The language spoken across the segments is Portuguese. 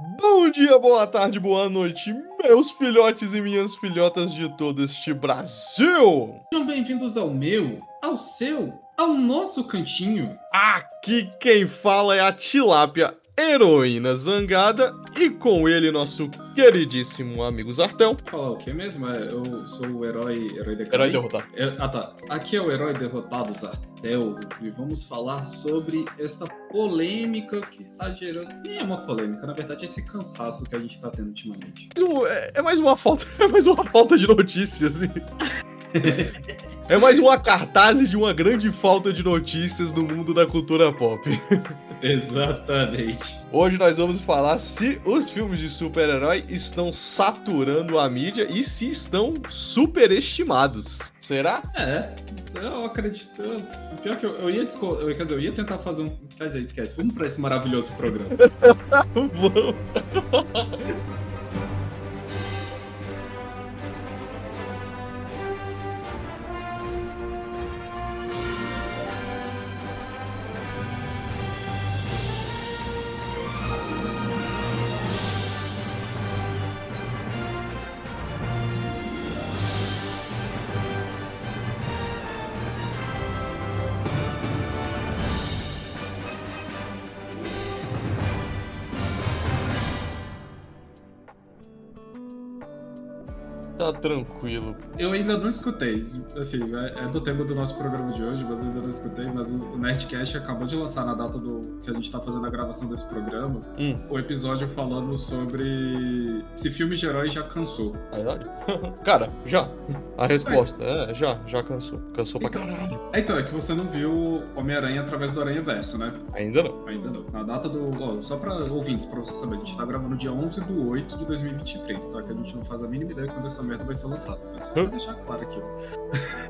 Bom dia, boa tarde, boa noite, meus filhotes e minhas filhotas de todo este Brasil! Sejam bem-vindos ao meu, ao seu, ao nosso cantinho. Aqui quem fala é a Tilápia Heroína Zangada e com ele nosso queridíssimo amigo Zartão. Falar o que mesmo? É, eu sou o herói, herói de Herói derrotado. É, ah tá, aqui é o herói derrotado Zartel e vamos falar sobre esta polêmica que está gerando. Nem é uma polêmica, na verdade, esse cansaço que a gente está tendo ultimamente. É é mais uma falta, é mais uma falta de notícias. É mais uma cartaz de uma grande falta de notícias no mundo da cultura pop. Exatamente. Hoje nós vamos falar se os filmes de super-herói estão saturando a mídia e se estão superestimados. Será? É, eu acredito. eu- Pior que eu, eu ia disco- eu, quer dizer, eu ia tentar fazer um. Quer dizer, esquece. Vamos pra esse maravilhoso programa. Vamos. Tá tranquilo. Eu ainda não escutei. Assim, é, é do tema do nosso programa de hoje, mas eu ainda não escutei. Mas o, o Nerdcast acabou de lançar na data do que a gente tá fazendo a gravação desse programa Hum, o episódio falando sobre se filme de herói já cansou. verdade? Cara, já. A resposta é já, já cansou. Cansou pra caralho. É, então, é que você não viu Homem-Aranha através do Aranha Verso, né? Ainda não. Ainda não. Na data do. ó, só pra ouvintes, pra você saber, a gente tá gravando dia 11 do 8 de 2023, tá? Que a gente não faz a mínima ideia quando essa merda vai ser lançada. É só deixar claro aqui.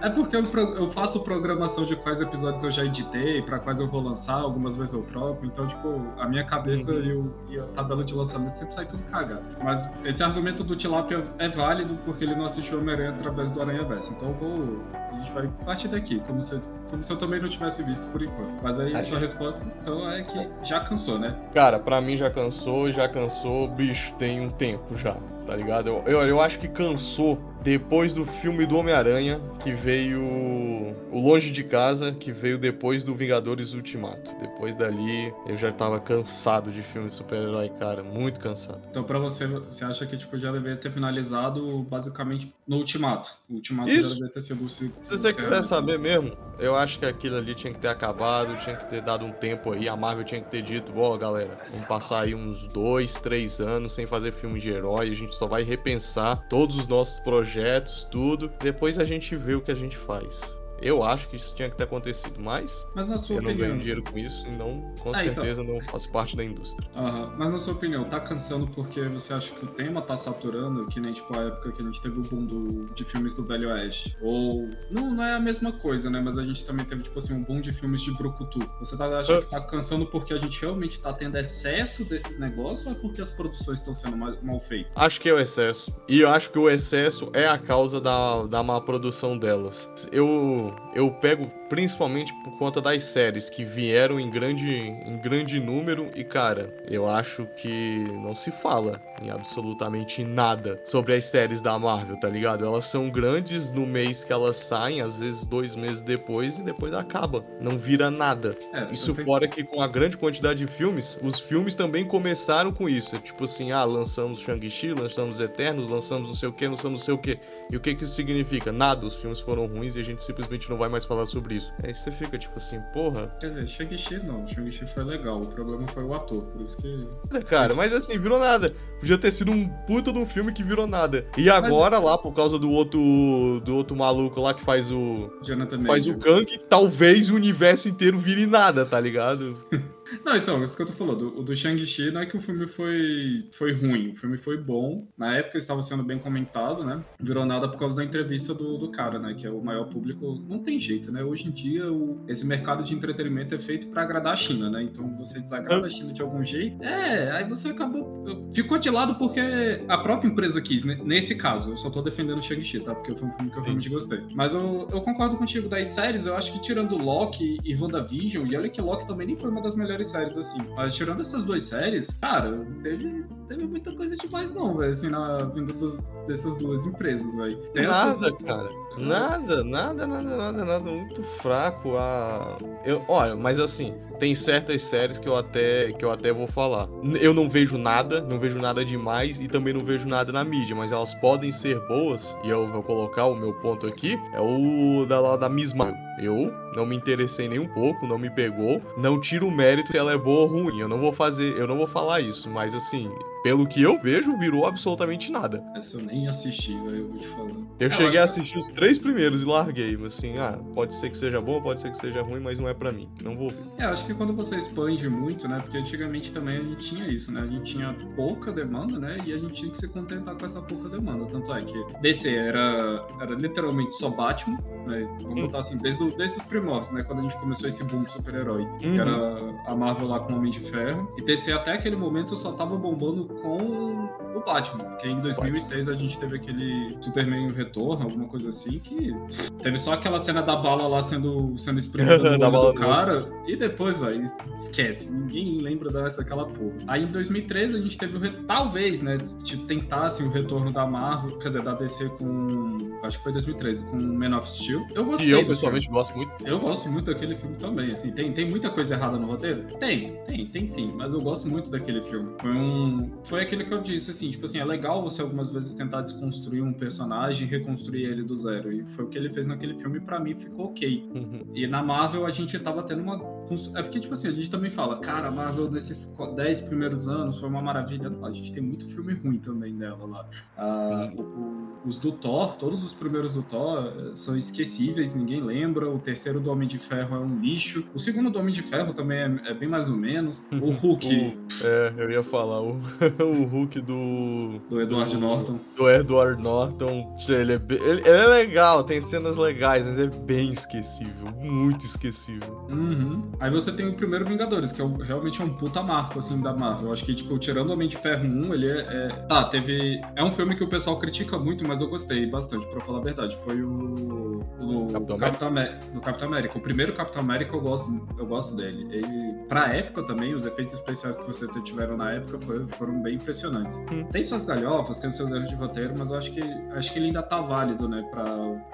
É porque eu, eu faço programação de quais episódios eu já editei, pra quais eu vou lançar, algumas vezes eu troco, então, tipo, a minha cabeça Uhum. e, o- e a tabela de lançamento sempre sai tudo cagado. Mas esse argumento do Tilapia é válido porque ele não assistiu Homem-Aranha através do Aranha Verso. Então eu vou. A gente vai partir daqui, como se, como se eu também não tivesse visto por enquanto. Mas aí A a gente- sua resposta então é que já cansou, né? Cara, pra mim já cansou, já cansou, bicho, tem um tempo já, tá ligado? Eu, eu, eu acho que cansou depois do filme do Homem-Aranha, que veio o Longe de Casa, que veio depois do Vingadores Ultimato. Depois dali, eu já tava cansado de filme de super-herói, cara, muito cansado. Então pra você, você acha que tipo, já deveria ter finalizado basicamente no Ultimato. O Ultimato Isso. já deveria ter sido se- Se você quiser saber mesmo, eu acho que aquilo ali tinha que ter acabado, tinha que ter dado um tempo aí. A Marvel tinha que ter dito: ó, galera, vamos passar aí uns dois, três anos sem fazer filme de herói. A gente só vai repensar todos os nossos projetos, tudo. Depois a gente vê o que a gente faz. Eu acho que isso tinha que ter acontecido, mas Mas na sua eu não opinião. ganho dinheiro com isso e não, com Ah, então. certeza não faço parte da indústria. Aham, Mas na sua opinião, tá cansando porque você acha que o tema tá saturando, que nem tipo a época que a gente teve o boom do- de filmes do Velho Oeste? Ou. Não, não é a mesma coisa, né? Mas a gente também teve, tipo assim, um boom de filmes de Brucutu. Você tá, acha Ah. que tá cansando porque a gente realmente tá tendo excesso desses negócios ou é porque as produções estão sendo mal, mal feitas? Acho que é o excesso. E eu acho que o excesso é a causa da, da má produção delas. Eu, eu pego principalmente por conta das séries que vieram em grande, em grande número. E, cara, eu acho que não se fala em absolutamente nada sobre as séries da Marvel, tá ligado? Elas são grandes no mês que elas saem, às vezes dois meses depois, e depois acaba. Não vira nada. É, Isso tenho- fora que com a grande quantidade de filmes, os filmes também começaram com isso. É tipo assim, ah, lançamos Shang-Chi, lançamos Eternos, lançamos não sei o que, lançamos não sei o que. E o que que isso significa? Nada, os filmes foram ruins e a gente simplesmente não vai mais falar sobre isso. Aí você fica tipo assim, porra. Quer dizer, Shang-Chi não. Shang-Chi foi legal. O problema foi o ator. Por isso que. É, Cara, mas assim, virou nada. Podia ter sido um puta de um filme que virou nada. E agora, lá, por causa do outro. do outro maluco lá que faz o. Jonathan faz o Majors. Kang, talvez o universo inteiro vire nada, tá ligado? Não, então, isso que eu tô falando, do, o do Shang-Chi não é que o filme foi, foi ruim, o filme foi bom. Na época estava sendo bem comentado, né? Virou nada por causa da entrevista do, do cara, né? Que é o maior público. Não tem jeito, né? Hoje em dia, o- esse mercado de entretenimento é feito pra agradar a China, né? Então você desagrada a China de algum jeito. É, aí você acabou. Ficou de lado porque a própria empresa quis, né? Nesse caso, eu só tô defendendo o Shang-Chi, tá? Porque foi um filme que eu realmente gostei. Mas eu, eu concordo contigo das séries, eu acho que tirando Loki e WandaVision, e olha que Loki também nem foi uma das melhores melhores séries, assim. Mas tirando essas duas séries, cara, teve, teve muita coisa demais, não, velho, assim, na vinda dos, dessas duas empresas, velho. Nada, cara. Nada, nada, nada, nada, nada. Muito fraco. A... Eu, olha, mas assim, tem certas séries que eu até que eu até vou falar. Eu não vejo nada, não vejo nada demais e também não vejo nada na mídia, mas elas podem ser boas, e eu vou colocar o meu ponto aqui, é o da, da Miss Marvel. Eu não me interessei nem um pouco, não me pegou. Não tiro o mérito se ela é boa ou ruim. Eu não vou fazer, eu não vou falar isso, mas assim, pelo que eu vejo, virou absolutamente nada. Essa eu nem assisti, velho, eu vou te falar. Eu é, cheguei a assistir os três primeiros e larguei, mas assim, ah, pode ser que seja bom, pode ser que seja ruim, mas não é para mim, não vou ver. É, acho que quando você expande muito, né, porque antigamente também a gente tinha isso, né, a gente tinha pouca demanda, né, e a gente tinha que se contentar com essa pouca demanda, tanto é que DC era, era literalmente só Batman, né, vamos hum. botar assim, desde, desde os primórdios, né, quando a gente começou esse boom de super-herói, uhum. que era a Marvel lá com o Homem de Ferro, e DC até aquele momento só tava bombando com o Batman, porque em 2006 a gente teve aquele Superman Retorno, alguma coisa assim, que teve só aquela cena da bala lá sendo, sendo espremida no olho do cara, e depois, vai esquece, ninguém lembra daquela porra. Aí em 2013 a gente teve o, talvez, né, tipo, tentasse o retorno da Marvel, quer dizer, da DC com, acho que foi 2013, com Man of Steel. Eu gostei. E eu, pessoalmente, filme. gosto muito. Eu gosto muito daquele filme também, assim, tem, tem muita coisa errada no roteiro? Tem, tem, tem sim, mas eu gosto muito daquele filme. Foi um, foi aquele que eu disse, assim, tipo assim, é legal você algumas vezes tentar desconstruir um personagem e reconstruir ele do zero. E foi o que ele fez naquele filme pra mim ficou ok. Uhum. E na Marvel a gente tava tendo uma. É porque, tipo assim, a gente também fala, cara, a Marvel desses 10 primeiros anos foi uma maravilha. Não, a gente tem muito filme ruim também dela lá. Ah, o, os do Thor, todos os primeiros do Thor eh, são esquecíveis, ninguém lembra. O terceiro do Homem de Ferro é um lixo. O segundo do Homem de Ferro também é, é bem mais ou menos. O Hulk. o, é, eu ia falar, o, o Hulk do. Do Edward do, Norton. Do Edward Norton. Ele é, bem, ele, ele, é legal, tem cenas legais, mas é bem esquecível. Muito esquecível. Uhum. Aí você tem o primeiro Vingadores, que é realmente é um puta marco, assim, da Marvel. Eu acho que, tipo, tirando o Homem de Ferro 1, ele é, é. Tá, teve. É um filme que o pessoal critica muito, mas eu gostei bastante, pra falar a verdade. Foi o. o Capitão, Capitão América. Do Capitão América. O primeiro Capitão América eu gosto, eu gosto dele. Ele, pra época também, os efeitos especiais que você tiveram na época foi, foram bem impressionantes. Hum. Tem suas galhofas, tem os seus erros de roteiro, mas eu acho que acho que ele ainda tá válido, né, pra,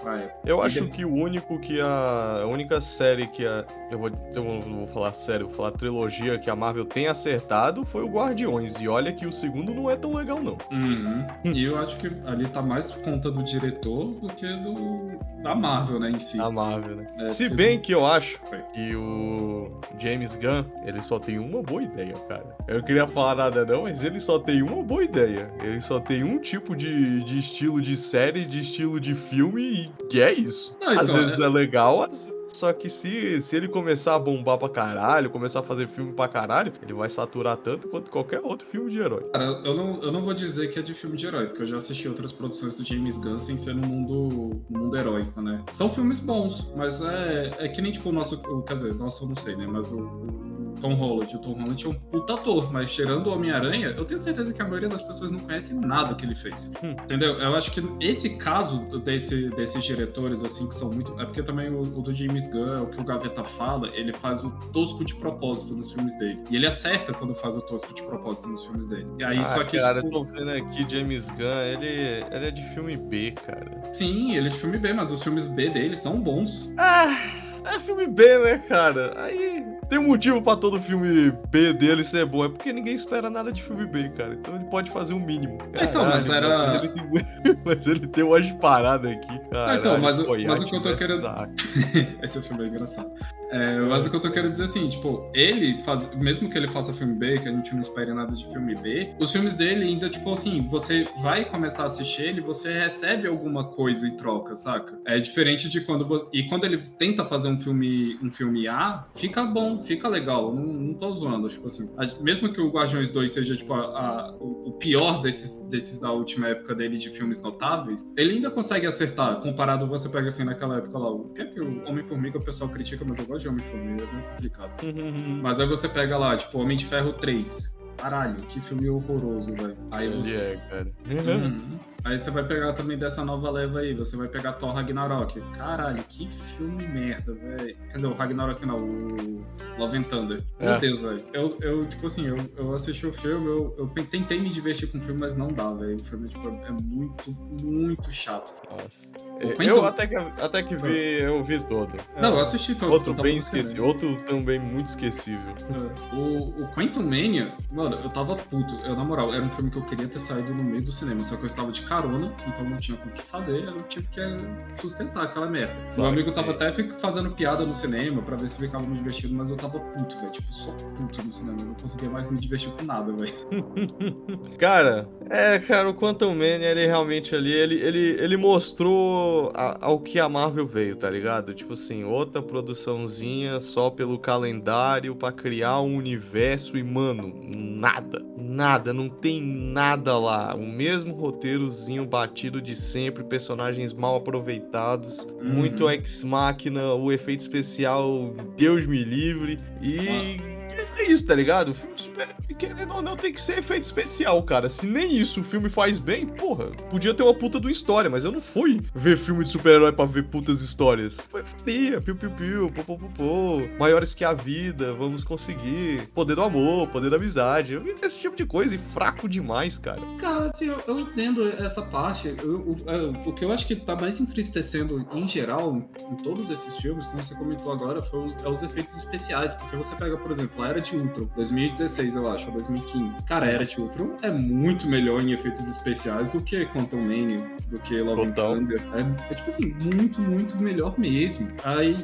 pra época. Eu e acho que o único que a. A única série que a. Eu vou. Eu não vou falar sério, vou falar trilogia que a Marvel tem acertado foi o Guardiões. E olha que o segundo não é tão legal, não. Uhum. e eu acho que ali tá mais por conta do diretor do que do. da Marvel, né, em si. Da Marvel, né? É, Se bem que eu acho que o James Gunn, ele só tem uma boa ideia, cara. Eu não queria falar nada, não, mas ele só tem uma boa ideia. Ele só tem um tipo de, de estilo de série, de estilo de filme, e que é isso. Não, então, às vezes é, é legal, às só que se, se ele começar a bombar pra caralho, começar a fazer filme pra caralho, ele vai saturar tanto quanto qualquer outro filme de herói. Cara, eu não, eu não vou dizer que é de filme de herói, porque eu já assisti outras produções do James Gunn sem ser no mundo, no mundo heróico, né? São filmes bons, mas é, é que nem tipo o nosso. Quer dizer, nosso eu não sei, né? Mas o, o Tom Holland. O Tom Holland é um puta ator, mas tirando o Homem-Aranha, eu tenho certeza que a maioria das pessoas não conhece nada que ele fez. Hum. Entendeu? Eu acho que esse caso desse, desses diretores, assim, que são muito. É porque também o, o, do James Gunn, o que o Gaveta fala, ele faz o tosco de propósito nos filmes dele. E ele acerta quando faz o tosco de propósito nos filmes dele. E aí, ah, só que. Cara, tipo... eu tô vendo aqui James Gunn, ele, ele é de filme B, cara. Sim, ele é de filme B, mas os filmes B dele são bons. Ah! É filme B, né, cara? Aí tem um motivo pra todo filme B dele ser bom. É porque ninguém espera nada de filme B, cara. Então ele pode fazer o um mínimo. Caralho, então, mas era. Mas ele tem, mas ele tem umas paradas aqui, cara. então, mas, mas o que eu tô querendo. Esse é filme é engraçado. É, mas o que eu tô querendo dizer assim, tipo, ele faz. Mesmo que ele faça filme B, que a gente não espere nada de filme B, os filmes dele ainda, tipo assim, você vai começar a assistir ele, você recebe alguma coisa em troca, saca? É diferente de quando. Você... E quando ele tenta fazer um filme, um filme A, fica bom, fica legal. Não, não tô zoando, tipo assim. Mesmo que o Guardiões 2 seja, tipo, a, a, o pior desses, desses da última época dele de filmes notáveis, ele ainda consegue acertar, comparado você pega assim naquela época lá. O que é que o Homem-Formiga o pessoal critica, mas eu gosto de Homem-Formiga, é bem complicado. Uhum. Mas aí você pega lá, tipo, Homem de Ferro 3. Caralho, que filme horroroso, velho. Aí Ele você. é, cara. Uhum. Aí você vai pegar também dessa nova leva aí, você vai pegar Thor Ragnarok. Caralho, que filme merda, velho. Quer dizer, o Ragnarok não, o Love and Thunder. Meu É. Deus, velho. Eu, eu, tipo assim, eu, eu assisti o filme, eu, eu tentei me divertir com o filme, mas não dá, velho. O filme, tipo, é muito, muito chato. Nossa. O Eu Quentin- até que, até que vi, eu vi todo. Não, eu assisti todo. Outro eu bem esquecível. Outro também muito esquecível. É. O, o Quantum Mania, mano, eu tava puto. Eu, na moral, era um filme que eu queria ter saído no meio do cinema, só que eu estava de carona, então não tinha com o que fazer, eu tive que é, sustentar aquela merda. Meu Sabe amigo tava que- até fic- fazendo piada no cinema pra ver se ficava me divertindo, mas eu tava puto, velho. Tipo, só puto no cinema. Eu não conseguia mais me divertir com nada, velho. Cara, é, cara, o Quantum Mania, ele realmente ali, ele, ele, ele mostrou a- ao que a Marvel veio, tá ligado? Tipo assim, outra produçãozinha só pelo calendário pra criar um universo e, mano, nada, nada, não tem nada lá. O mesmo roteirozinho batido de sempre, personagens mal aproveitados, muito ex-máquina, o efeito especial, Deus me livre, e... É isso, tá ligado? O filme de super querendo ou não, tem que ser efeito especial, cara. Se nem isso o filme faz bem, porra, podia ter uma puta de uma história, mas eu não fui ver filme de super-herói pra ver putas histórias. Foi fria, piu piu piu, pô pô pô pô, maiores que a vida, vamos conseguir. Poder do amor, poder da amizade. Eu esse tipo de coisa e fraco demais, cara. Cara, assim, eu, eu entendo essa parte. Eu- o, é, o que eu acho que tá mais entristecendo em geral em todos esses filmes, como você comentou agora, foi os, é os efeitos especiais. Porque você pega, por exemplo, Era de Ultron, 2016, eu acho, ou 2015. Cara, Era de Ultron é muito melhor em efeitos especiais do que Quantum Mania, do que Love and. Thunder. É, é, tipo assim, muito, muito melhor mesmo. Aí,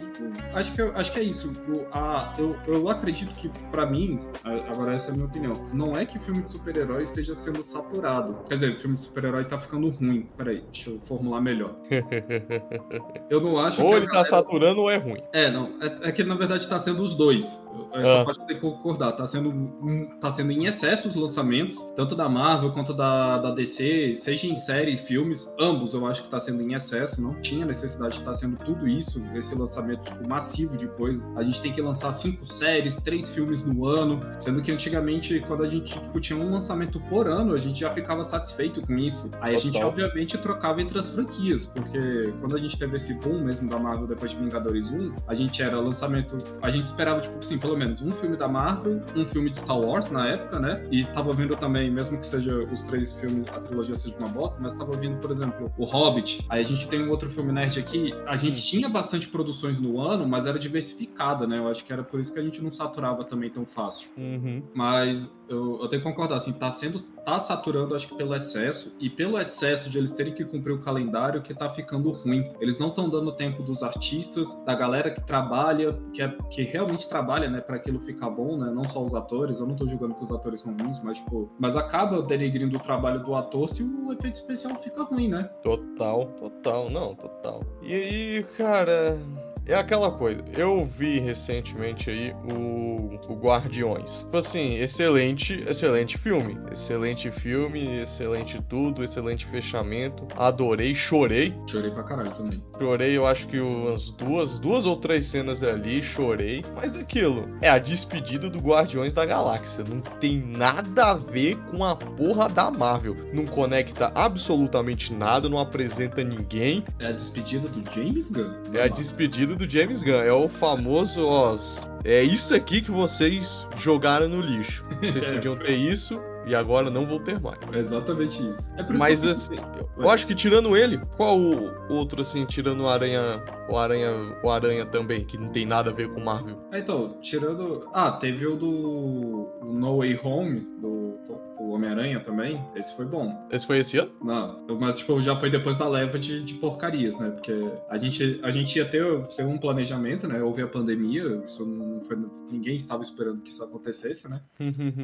acho que, acho que é isso. O- a- eu, eu acredito que, pra mim, agora essa é a minha opinião, não é que filme de super-herói esteja sendo saturado. Quer dizer, filme de super-herói tá ficando ruim. Peraí, deixa eu formular melhor. Eu não acho ou que. a ele tá galera- saturando ou é ruim. É, não. É, é que na verdade tá sendo os dois. Essa Ah. parte tenho que concordar. Tá sendo, um- tá sendo em excesso os lançamentos, tanto da Marvel quanto da, da DC, seja em série e filmes. Ambos eu acho que tá sendo em excesso. Não tinha necessidade de estar sendo tudo isso, esse lançamento tipo, massivo de coisas. A gente tem que lançar cinco séries, três filmes no ano, sendo que antigamente, quando a gente tipo, tinha um lançamento por ano, a gente já ficava satisfeito com isso. Aí a gente, Total. obviamente, trocava entre as franquias, porque quando a gente teve esse boom mesmo da Marvel depois de Vingadores 1, a gente era lançamento. A gente esperava, tipo assim, pelo menos um filme da Marvel, um filme de Star Wars na época, né? E tava vindo também, mesmo que seja os três filmes, a trilogia seja uma bosta, mas tava vindo, por exemplo, o Hobbit. Aí a gente tem um outro filme nerd aqui. A gente tinha bastante produções no ano, mas era diversificada, né? Eu acho que era por isso que a gente não saturava também tão fácil. Uhum. Mas eu, eu tenho que concordar, assim, tá sendo. tá saturando, acho que pelo excesso, e pelo excesso de eles terem que cumprir o calendário que tá ficando ruim. Eles não estão dando tempo dos artistas, da galera que trabalha, que, é, que realmente trabalha, né, para aquilo ficar bom, né? Não só os atores, eu não tô julgando que os atores são ruins, mas, tipo, mas acaba denegrindo o trabalho do ator se o efeito especial fica ruim, né? Total, total, não, total. E aí, cara, é aquela coisa. Eu vi recentemente aí o, o Guardiões. Tipo assim, excelente, excelente filme. Excelente filme, excelente tudo, excelente fechamento. Adorei, chorei. Chorei pra caralho também. Chorei, eu acho que umas duas, duas ou três cenas ali, chorei. Mas aquilo, é a despedida do Guardiões da Galáxia. Não tem nada a ver com a porra da Marvel. Não conecta absolutamente nada, não apresenta ninguém. É a despedida do James Gunn. É a despedida do James Gunn. É o famoso, ó. É isso aqui que vocês jogaram no lixo. Vocês É. podiam ter isso e agora não vão ter mais. É exatamente isso. É Mas eu- assim, eu acho que tirando ele, qual o outro assim, tirando o Aranha, o Aranha, o Aranha também, que não tem nada a ver com Marvel? Ah, então, tirando. Ah, teve o do o No Way Home, do, do Homem-Aranha também. Esse foi bom. Esse foi esse ano? Não, mas tipo, já foi depois da leva de, de porcarias, né? Porque a gente, a gente ia ter, ter um planejamento, né? Houve a pandemia, isso não foi, ninguém estava esperando que isso acontecesse, né?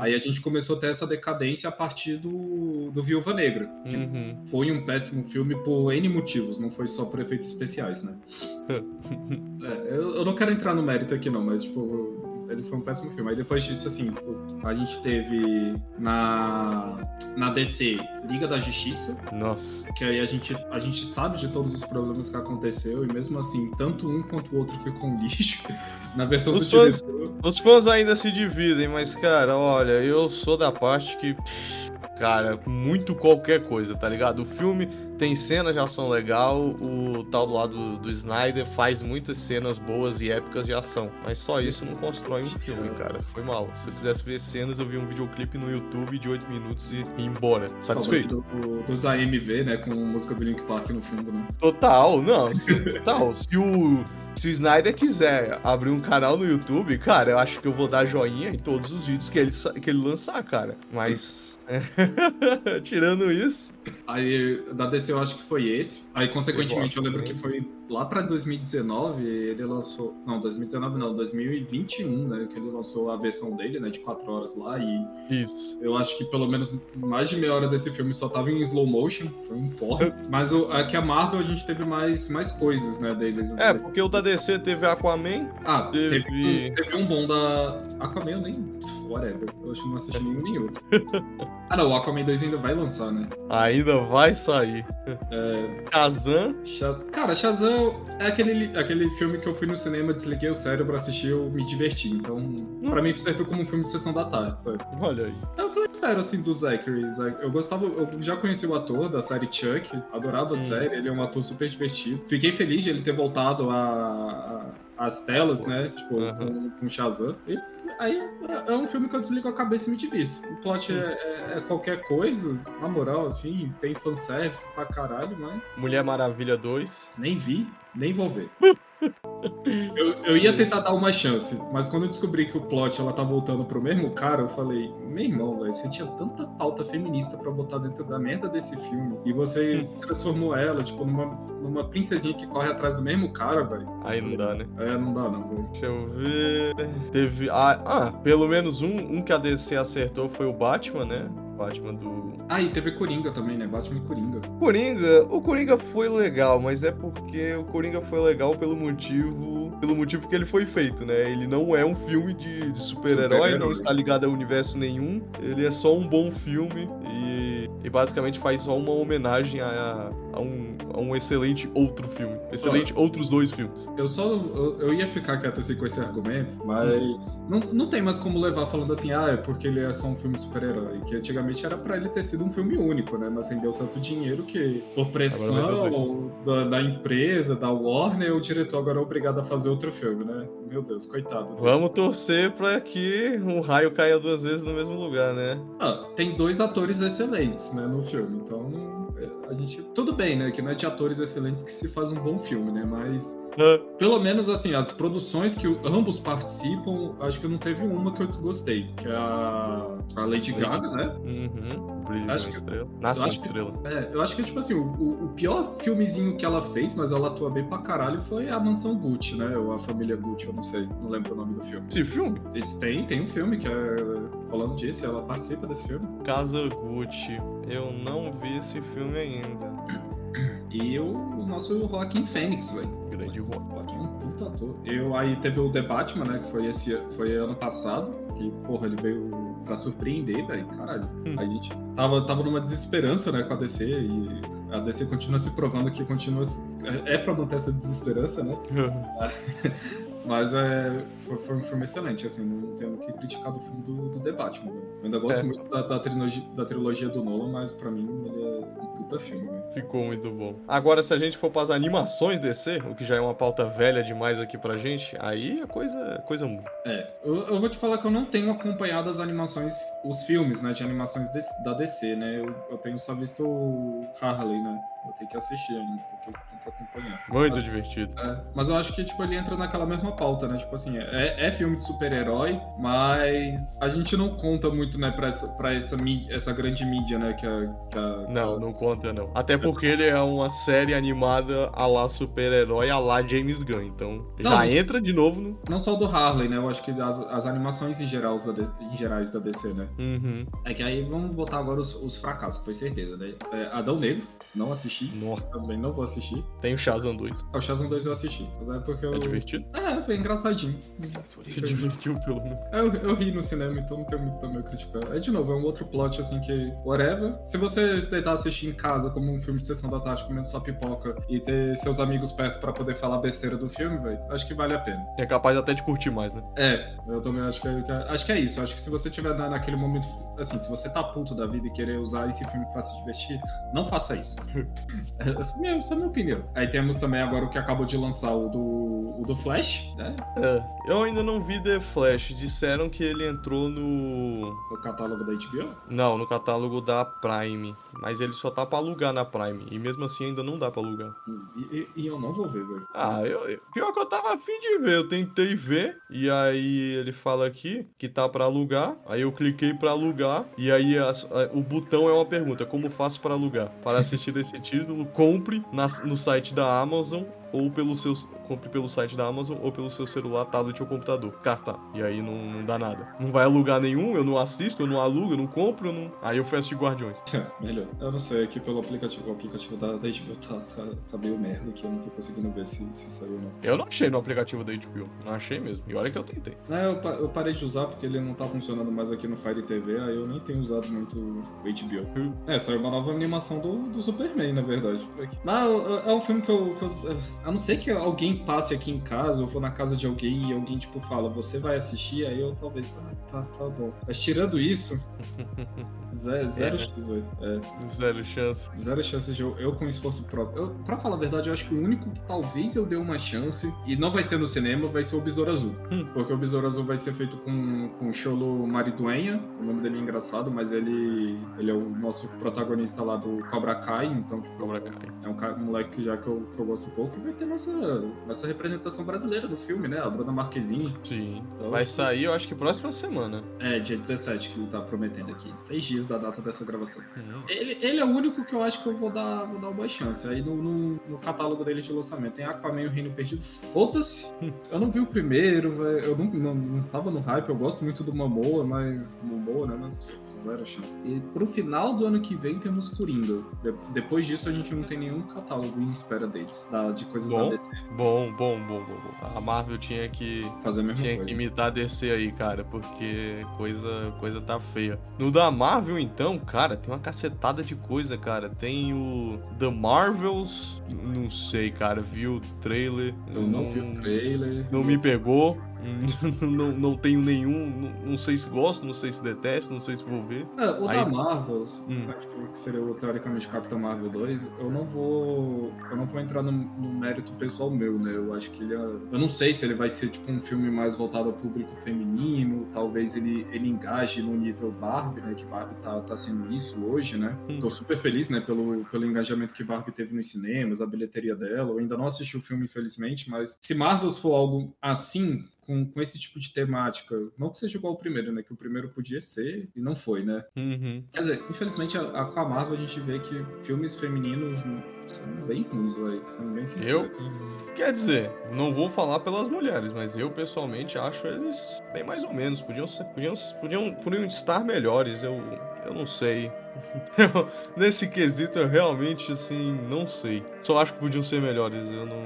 Aí a gente começou a ter essa decadência a partir do, do Viúva Negra. Que Uhum. foi um péssimo filme por N motivos, não foi só por efeitos especiais, né? É, eu, eu não quero entrar no mérito aqui, não, mas, tipo, ele foi um péssimo filme. Aí depois disso, assim, a gente teve na, na DC Liga da Justiça. Nossa. Que aí a gente, a gente sabe de todos os problemas que aconteceu, e mesmo assim, tanto um quanto o outro ficou um lixo na versão os do fãs, diretor. Os fãs ainda se dividem, mas, cara, olha, eu sou da parte que. Cara, muito qualquer coisa, tá ligado? O filme tem cenas de ação legal, o tal do lado do, Snyder faz muitas cenas boas e épicas de ação, mas só isso não constrói um filme, cara. Foi mal. Se eu quisesse ver cenas, eu vi um videoclipe no YouTube de 8 minutos e ir embora. Satisfeito? Do, do, dos AMV, né? Com música do Link Park no fundo, né? Total, não. Se, total. se o. Se o Snyder quiser abrir um canal no YouTube, cara, eu acho que eu vou dar joinha em todos os vídeos que ele, que ele lançar, cara. Mas. Tirando isso. Aí da DC eu acho que foi esse. Aí, consequentemente, eu lembro que foi lá pra 2019, ele lançou. Não, 2019 não, 2021, né? Que ele lançou a versão dele, né? De 4 horas lá. E isso. eu acho que pelo menos mais de meia hora desse filme só tava em slow motion. Foi um porra. Mas o, aqui a Marvel a gente teve mais, mais coisas, né? Deles. É, porque o da DC teve Aquaman. Ah, teve, teve, um, teve um bom da. Aquaman eu nem. Whatever. Eu acho que não assisti nenhum outro. ah, não, o Aquaman 2 ainda vai lançar, né? Ainda vai sair. É... Shazam. Cara, Shazam é aquele, aquele filme que eu fui no cinema, desliguei o cérebro, assisti eu me diverti. Então, hum. pra mim, serve como um filme de sessão da tarde, sabe? Olha aí. É o que eu espero, assim, do Zachary. Eu gostava, eu já conheci o ator da série Chuck, adorava a hum. série, ele é um ator super divertido. Fiquei feliz de ele ter voltado a, a as telas, né? Tipo, uhum. com, com Shazam. E aí é, é um filme que eu desligo a cabeça e me divirto. O plot é, é, é, qualquer coisa, na moral, assim, tem fanservice pra caralho, mas. Mulher Maravilha 2. Nem vi, nem vou ver. Eu, eu, ia tentar dar uma chance, mas quando eu descobri que o plot ela tá voltando pro mesmo cara, eu falei, meu irmão, velho, você tinha tanta pauta feminista pra botar dentro da merda desse filme, e você transformou ela, tipo, numa, numa princesinha que corre atrás do mesmo cara, velho. Aí não dá, né? É, não dá, não, velho. Deixa eu ver. Teve. Ah, ah, pelo menos um, um que a DC acertou foi o Batman, né? Batman do. Ah, e teve Coringa também, né? Batman e Coringa. Coringa, o Coringa foi legal, mas é porque o Coringa foi legal pelo motivo. Pelo motivo que ele foi feito, né? Ele não é um filme de, de super-herói, super não está ligado a universo nenhum. Ele é só um bom filme e, e basicamente faz só uma homenagem a, a, um, a um excelente outro filme. Excelente ah, outros dois filmes. Eu só. Eu, eu, ia ficar quieto assim com esse argumento, mas. Não, não tem mais como levar falando assim, ah, é porque ele é só um filme de super-herói. Que antigamente era para ele ter sido um filme único, né? Mas rendeu tanto dinheiro que, por pressão da, da, empresa, da Warner, o diretor agora é obrigado a fazer outro filme, né? Meu Deus, coitado. Né? Vamos torcer para que um raio caia duas vezes no mesmo lugar, né? Ah, tem dois atores excelentes, né, no filme. Então, a gente. Tudo bem, né? Que não é de atores excelentes que se faz um bom filme, né? Mas pelo menos, assim, as produções que ambos participam, acho que não teve uma que eu desgostei, que é a, a Lady Gaga, né? Uhum. Brilho acho que, estrela. Nasce uma estrela. Que, é, eu acho que, tipo assim, o, o, pior filmezinho que ela fez, mas ela atua bem pra caralho, foi a Mansão Gucci, né? Ou a Família Gucci, eu não sei, não lembro o nome do filme. Esse filme? Esse, tem, tem um filme que é falando disso, ela participa desse filme. Casa Gucci. Eu não vi esse filme ainda. E o, o nosso Joaquim Fênix, velho. Grande Joaquim. Joaquim é um puta ator. Eu, aí teve o The Batman, né? Que foi, esse, foi ano passado. Que, porra, ele veio pra surpreender, velho. Caralho. Hum. A gente tava, tava numa desesperança, né, com a DC. E a DC continua se provando que continua. É, é pra manter essa desesperança, né? Mas é, foi, foi, um filme excelente, assim, não tenho o que criticar do filme do, do The Batman. Né? Eu ainda gosto é. muito da, da, trilogia, da trilogia do Nolan, mas pra mim ele é um puta filme. Né? Ficou muito bom. Agora, se a gente for para as animações DC, o que já é uma pauta velha demais aqui pra gente, aí a coisa, coisa muda. É, eu, eu vou te falar que eu não tenho acompanhado as animações, os filmes, né, de animações de, da DC, né? Eu, eu tenho só visto o Harley, né? Eu tenho que assistir ainda, porque eu tenho que acompanhar. Muito mas, divertido. É, mas eu acho que, tipo, ele entra naquela mesma pauta, né? Tipo assim, é, é filme de super-herói, mas a gente não conta muito, né, pra essa, pra essa, essa grande mídia, né? Que a, que a... Não, não conta, não. Até porque ele é uma série animada a lá super-herói, a lá James Gunn. Então já entra de novo no. Não só o do Harley, né? Eu acho que as, as animações em, geral, da em gerais da DC, né? Uhum. É que aí vamos botar agora os, os fracassos, foi certeza, né? É, Adão Negro, não assisti. Nossa, Também não vou assistir. tem o Shazam 2. Ah, O Shazam 2 eu assisti. Mas é porque eu. É divertido? É, foi engraçadinho. Se divertiu pelo menos. É, Eu, eu ri no cinema, então não tem muito também a criticar. É de novo, é um outro plot assim que. Whatever. Se você tentar assistir em casa como um filme de sessão da tarde, comendo só pipoca e ter seus amigos perto pra poder falar besteira do filme, velho, acho que vale a pena. É capaz até de curtir mais, né? É, eu também acho que, é- é- acho que é isso. Acho que se você tiver na- naquele momento, assim, se você tá puto da vida e querer usar esse filme pra se divertir, não faça isso. essa, é minha, essa é a minha opinião. Aí temos também agora o que acabou de lançar, o do, o do Flash, né? É, eu ainda não vi The Flash. Disseram que ele entrou no. O catálogo da HBO. Não, no catálogo da Prime. Mas ele só tá pra alugar na Prime. E mesmo assim ainda não dá pra alugar. E, e- e eu não vou ver, velho. Ah, eu, eu- pior que eu tava afim de ver. Eu tentei ver. E aí ele fala aqui que tá pra alugar. Aí eu cliquei pra alugar. E aí as- a- o botão é uma pergunta: Como faço pra alugar? Para assistir esse título, compre na- no site da Amazon. Ou pelo seu. Compre pelo site da Amazon ou pelo seu celular, tablet ou computador. Descartar. E aí não, não dá nada. Não vai alugar nenhum, eu não assisto, eu não alugo, eu não compro, eu não. Aí eu fui assistir Guardiões. Melhor. Eu não sei, aqui pelo aplicativo, o aplicativo da, da HBO tá, tá, tá meio merda aqui, eu não tô conseguindo ver se, se saiu ou não. Eu não achei no aplicativo da HBO. Não achei mesmo. E olha que eu tentei. É, eu, pa- eu parei de usar porque ele não tá funcionando mais aqui no Fire TV, aí eu nem tenho usado muito o HBO. Hum. É, saiu uma nova animação do, do Superman, na verdade. Mas é, é um filme que eu, que eu. A não ser que alguém passe aqui em casa, ou for na casa de alguém e alguém, tipo, fala, você vai assistir, aí eu talvez. Ah, tá, tá bom. Mas tirando isso, zero, zero É. chance, velho. É. Zero chance. Zero chances de eu, eu com esforço próprio. Eu, pra falar a verdade, eu acho que o único que talvez eu dê uma chance, e não vai ser no cinema, vai ser o Besouro Azul. Hum. Porque o Besouro Azul vai ser feito com, com o Cholo Mariduenha, o nome dele é engraçado, mas ele, ele é o nosso protagonista lá do Cobra Kai, então tipo, Cobra Kai. é um, um moleque já que eu, que eu gosto um pouco, ter nossa, nossa representação brasileira do filme, né? A Bruna Marquezine. Sim. Então, Vai sair, eu acho que próxima semana. É, dia 17 que ele tá prometendo aqui. Seis dias da data dessa gravação. Uhum. Ele, ele é o único que eu acho que eu vou dar, vou dar uma chance. Aí no, no, no catálogo dele de lançamento tem Aquaman e o Reino Perdido. Foda-se. Eu não vi o primeiro, velho. Eu não, não, não tava no hype. Eu gosto muito do Momoa, mas. Momoa, né? Mas zero chance. E pro final do ano que vem temos Coringa. De- depois disso a gente não tem nenhum catálogo em espera deles. Da, de coisas Bom. da DC. Bom, bom, bom, bom, bom. A Marvel tinha que. Fazer a mesma Tinha coisa. que imitar a DC aí, cara, porque coisa, coisa tá feia. No da Marvel, então, cara, tem uma cacetada de coisa, cara. Tem o The Marvels, não sei, cara, vi o trailer. Eu não vi o trailer. Não me pegou. não, não tenho nenhum. Não, não sei se gosto, não sei se detesto, não sei se vou ver. É, o Aí- da Marvels, Hum. tipo, que seria o, teoricamente Capitão Marvel 2, eu não vou. Eu não vou entrar no, no mérito pessoal meu, né? Eu acho que ele é. Eu não sei se ele vai ser tipo um filme mais voltado ao público feminino, talvez ele, ele engaje no nível Barbie, né? Que Barbie tá, tá sendo isso hoje, né? Hum. Tô super feliz, né, pelo, pelo engajamento que Barbie teve nos cinemas, a bilheteria dela. Eu ainda não assisti o filme, infelizmente, mas se Marvels for algo assim, com, com esse tipo de temática, não que seja igual ao primeiro, né? Que o primeiro podia ser e não foi, né? Uhum. Quer dizer, infelizmente, a, a, com a Marvel a gente vê que filmes femininos são bem ruins, velho. Sendo bem sincero. Eu, quer dizer, não vou falar pelas mulheres, mas eu pessoalmente acho eles bem mais ou menos. Podiam, ser, podiam, podiam, podiam estar melhores, eu, eu não sei. Eu, nesse quesito eu realmente, assim, não sei. Só acho que podiam ser melhores. Eu não,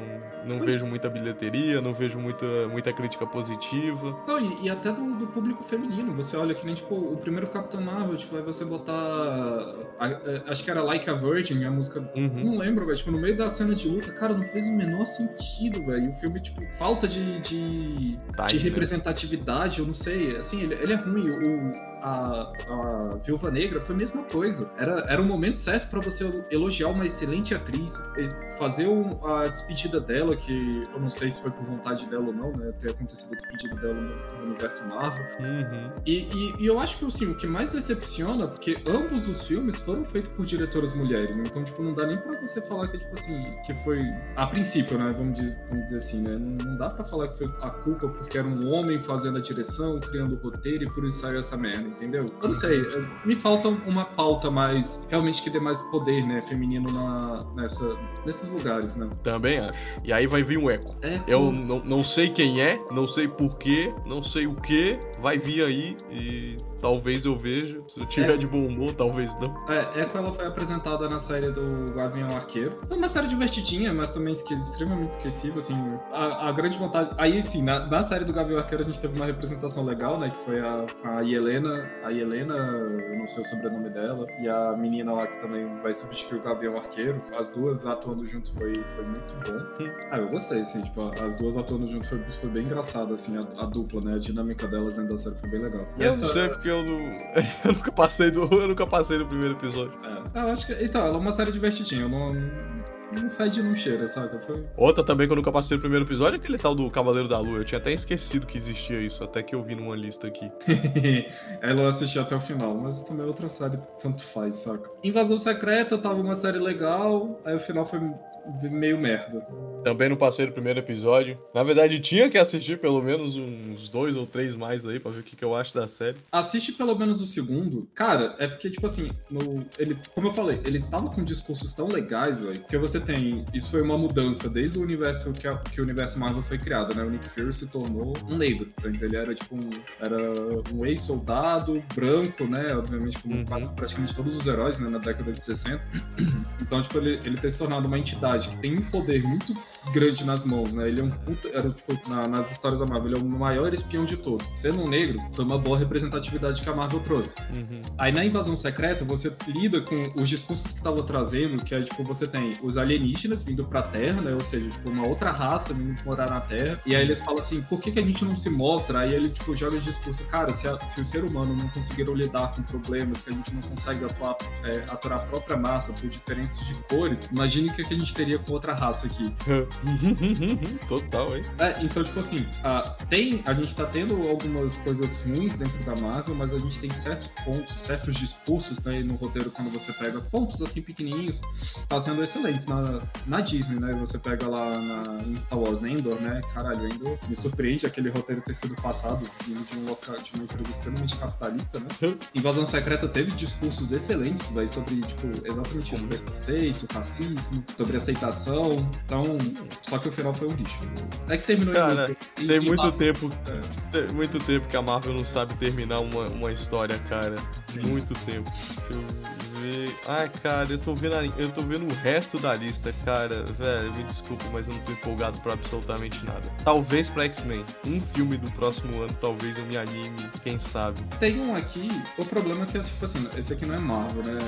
não Pois vejo é. muita bilheteria, não vejo muita, muita crítica positiva. Não, e, e até do, do público feminino. Você olha que nem, tipo, o primeiro Capitão Marvel, tipo, aí você botar. a- a- acho que era Like a Virgin, a música. Uhum. Não lembro, velho. Tipo, no meio da cena de luta, cara, não fez o menor sentido, velho. O filme, tipo, falta de. de... De né? representatividade, eu não sei. Assim, ele, ele é ruim. O, a, a Viúva Negra foi a mesma coisa. Era, era o momento certo pra você elogiar uma excelente atriz. Fazer um, a despedida dela, que eu não sei se foi por vontade dela ou não, né? Ter acontecido a despedida dela no, no universo Marvel. Uhum. E, e, e, eu acho que assim, o que mais decepciona, porque ambos os filmes foram feitos por diretoras mulheres, né? então tipo, não dá nem pra você falar que, tipo assim, que foi. A princípio, né? Vamos dizer, vamos dizer assim, né? Não, não dá pra falar que foi a culpa porque era um homem fazendo a direção, criando o roteiro e por isso saiu essa merda, entendeu? Eu não sei, me falta uma pauta mais. realmente que dê mais poder, né? Feminino na, nessa, nesses lugares, né? Também acho. E aí vai vir um eco. É, Eu não, não sei quem é, não sei porquê, não sei o que, vai vir aí e talvez eu veja. Se eu tiver É. de bom humor, talvez não. É, Echo ela foi apresentada na série do Gavião Arqueiro. Foi uma série divertidinha, mas também extremamente esquecível, assim. A, a grande vantagem... Aí, assim, na, na série do Gavião Arqueiro a gente teve uma representação legal, né? Que foi a, a Helena... A Helena, eu não sei o sobrenome dela, e a menina lá que também vai substituir o Gavião Arqueiro. As duas atuando junto foi, foi muito bom. Ah, eu gostei, assim, tipo, as duas atuando junto foi, foi bem engraçado, assim, a, a dupla, né? A dinâmica delas dentro da série foi bem legal. E Eu essa- não sei porque eu não. eu nunca passei do. Eu nunca passei do primeiro episódio. É, eu acho que. Então, ela é uma série divertidinha. Eu não. Não fede, não cheira, saca? Foi. Outra também que eu nunca passei do primeiro episódio é aquele tal do Cavaleiro da Lua. Eu tinha até esquecido que existia isso, até que eu vi numa lista aqui. ela eu assisti até o final, mas também é outra série, tanto faz, saca? Invasão Secreta tava uma série legal, aí o final foi meio merda. Também não passei do primeiro episódio. Na verdade, tinha que assistir pelo menos uns dois ou três mais aí pra ver o que, que eu acho da série. Assiste pelo menos o segundo. Cara, é porque, tipo assim, no, ele, como eu falei, ele tava com discursos tão legais, velho, porque você tem. Isso foi uma mudança desde o universo que, a- que o universo Marvel foi criado, né? O Nick Fury se tornou um negro. Antes ele era, tipo, um, era um ex-soldado branco, né? Obviamente, como Uhum. quase praticamente todos os heróis, né? Na década de 60. Então, tipo, ele, ele ter se tornado uma entidade que tem um poder muito grande nas mãos, né? Ele é um puta. Era, tipo, na- nas histórias da Marvel, ele é o maior espião de todos. Sendo um negro, foi uma boa representatividade que a Marvel trouxe. Uhum. Aí na invasão secreta, você lida com os discursos que estavam trazendo, que é tipo, você tem os alienígenas vindo pra Terra, né? Ou seja, tipo, uma outra raça vindo morar na Terra. E aí eles falam assim, por que, que a gente não se mostra? Aí ele, tipo, joga esse discurso, cara, se, a- se o ser humano não conseguiram lidar com problemas, que a gente não consegue atuar, é, aturar a própria massa por diferenças de cores, imagine o que, que a gente teria com outra raça aqui. Total, hein? É, então, tipo assim, a, tem, a gente tá tendo algumas coisas ruins dentro da Marvel, mas a gente tem certos pontos, certos discursos né, no roteiro, quando você pega pontos assim pequenininhos, tá sendo excelentes na, na Disney, né? Você pega lá na, em Star Wars Endor, né? Caralho, Endor me surpreende aquele roteiro ter sido passado de, um local, de uma empresa extremamente capitalista, né? Invasão Secreta teve discursos excelentes, véio, sobre, tipo, exatamente isso, preconceito, racismo, sobre aceitação. Então, só que o final foi um lixo. É que terminou Cara, muito. E- Tem e muito tempo. É. Tem muito tempo que a Marvel não sabe terminar uma, uma história, cara. Muito tempo. Eu ver. Ai, cara, eu tô vendo a- eu tô vendo o resto da lista, cara. Velho, me desculpe, mas eu não tô empolgado pra absolutamente nada. Talvez pra X-Men. Um filme do próximo ano, talvez eu me anime, quem sabe. Tem um aqui, o problema é que, tipo assim, esse aqui não é Marvel, né?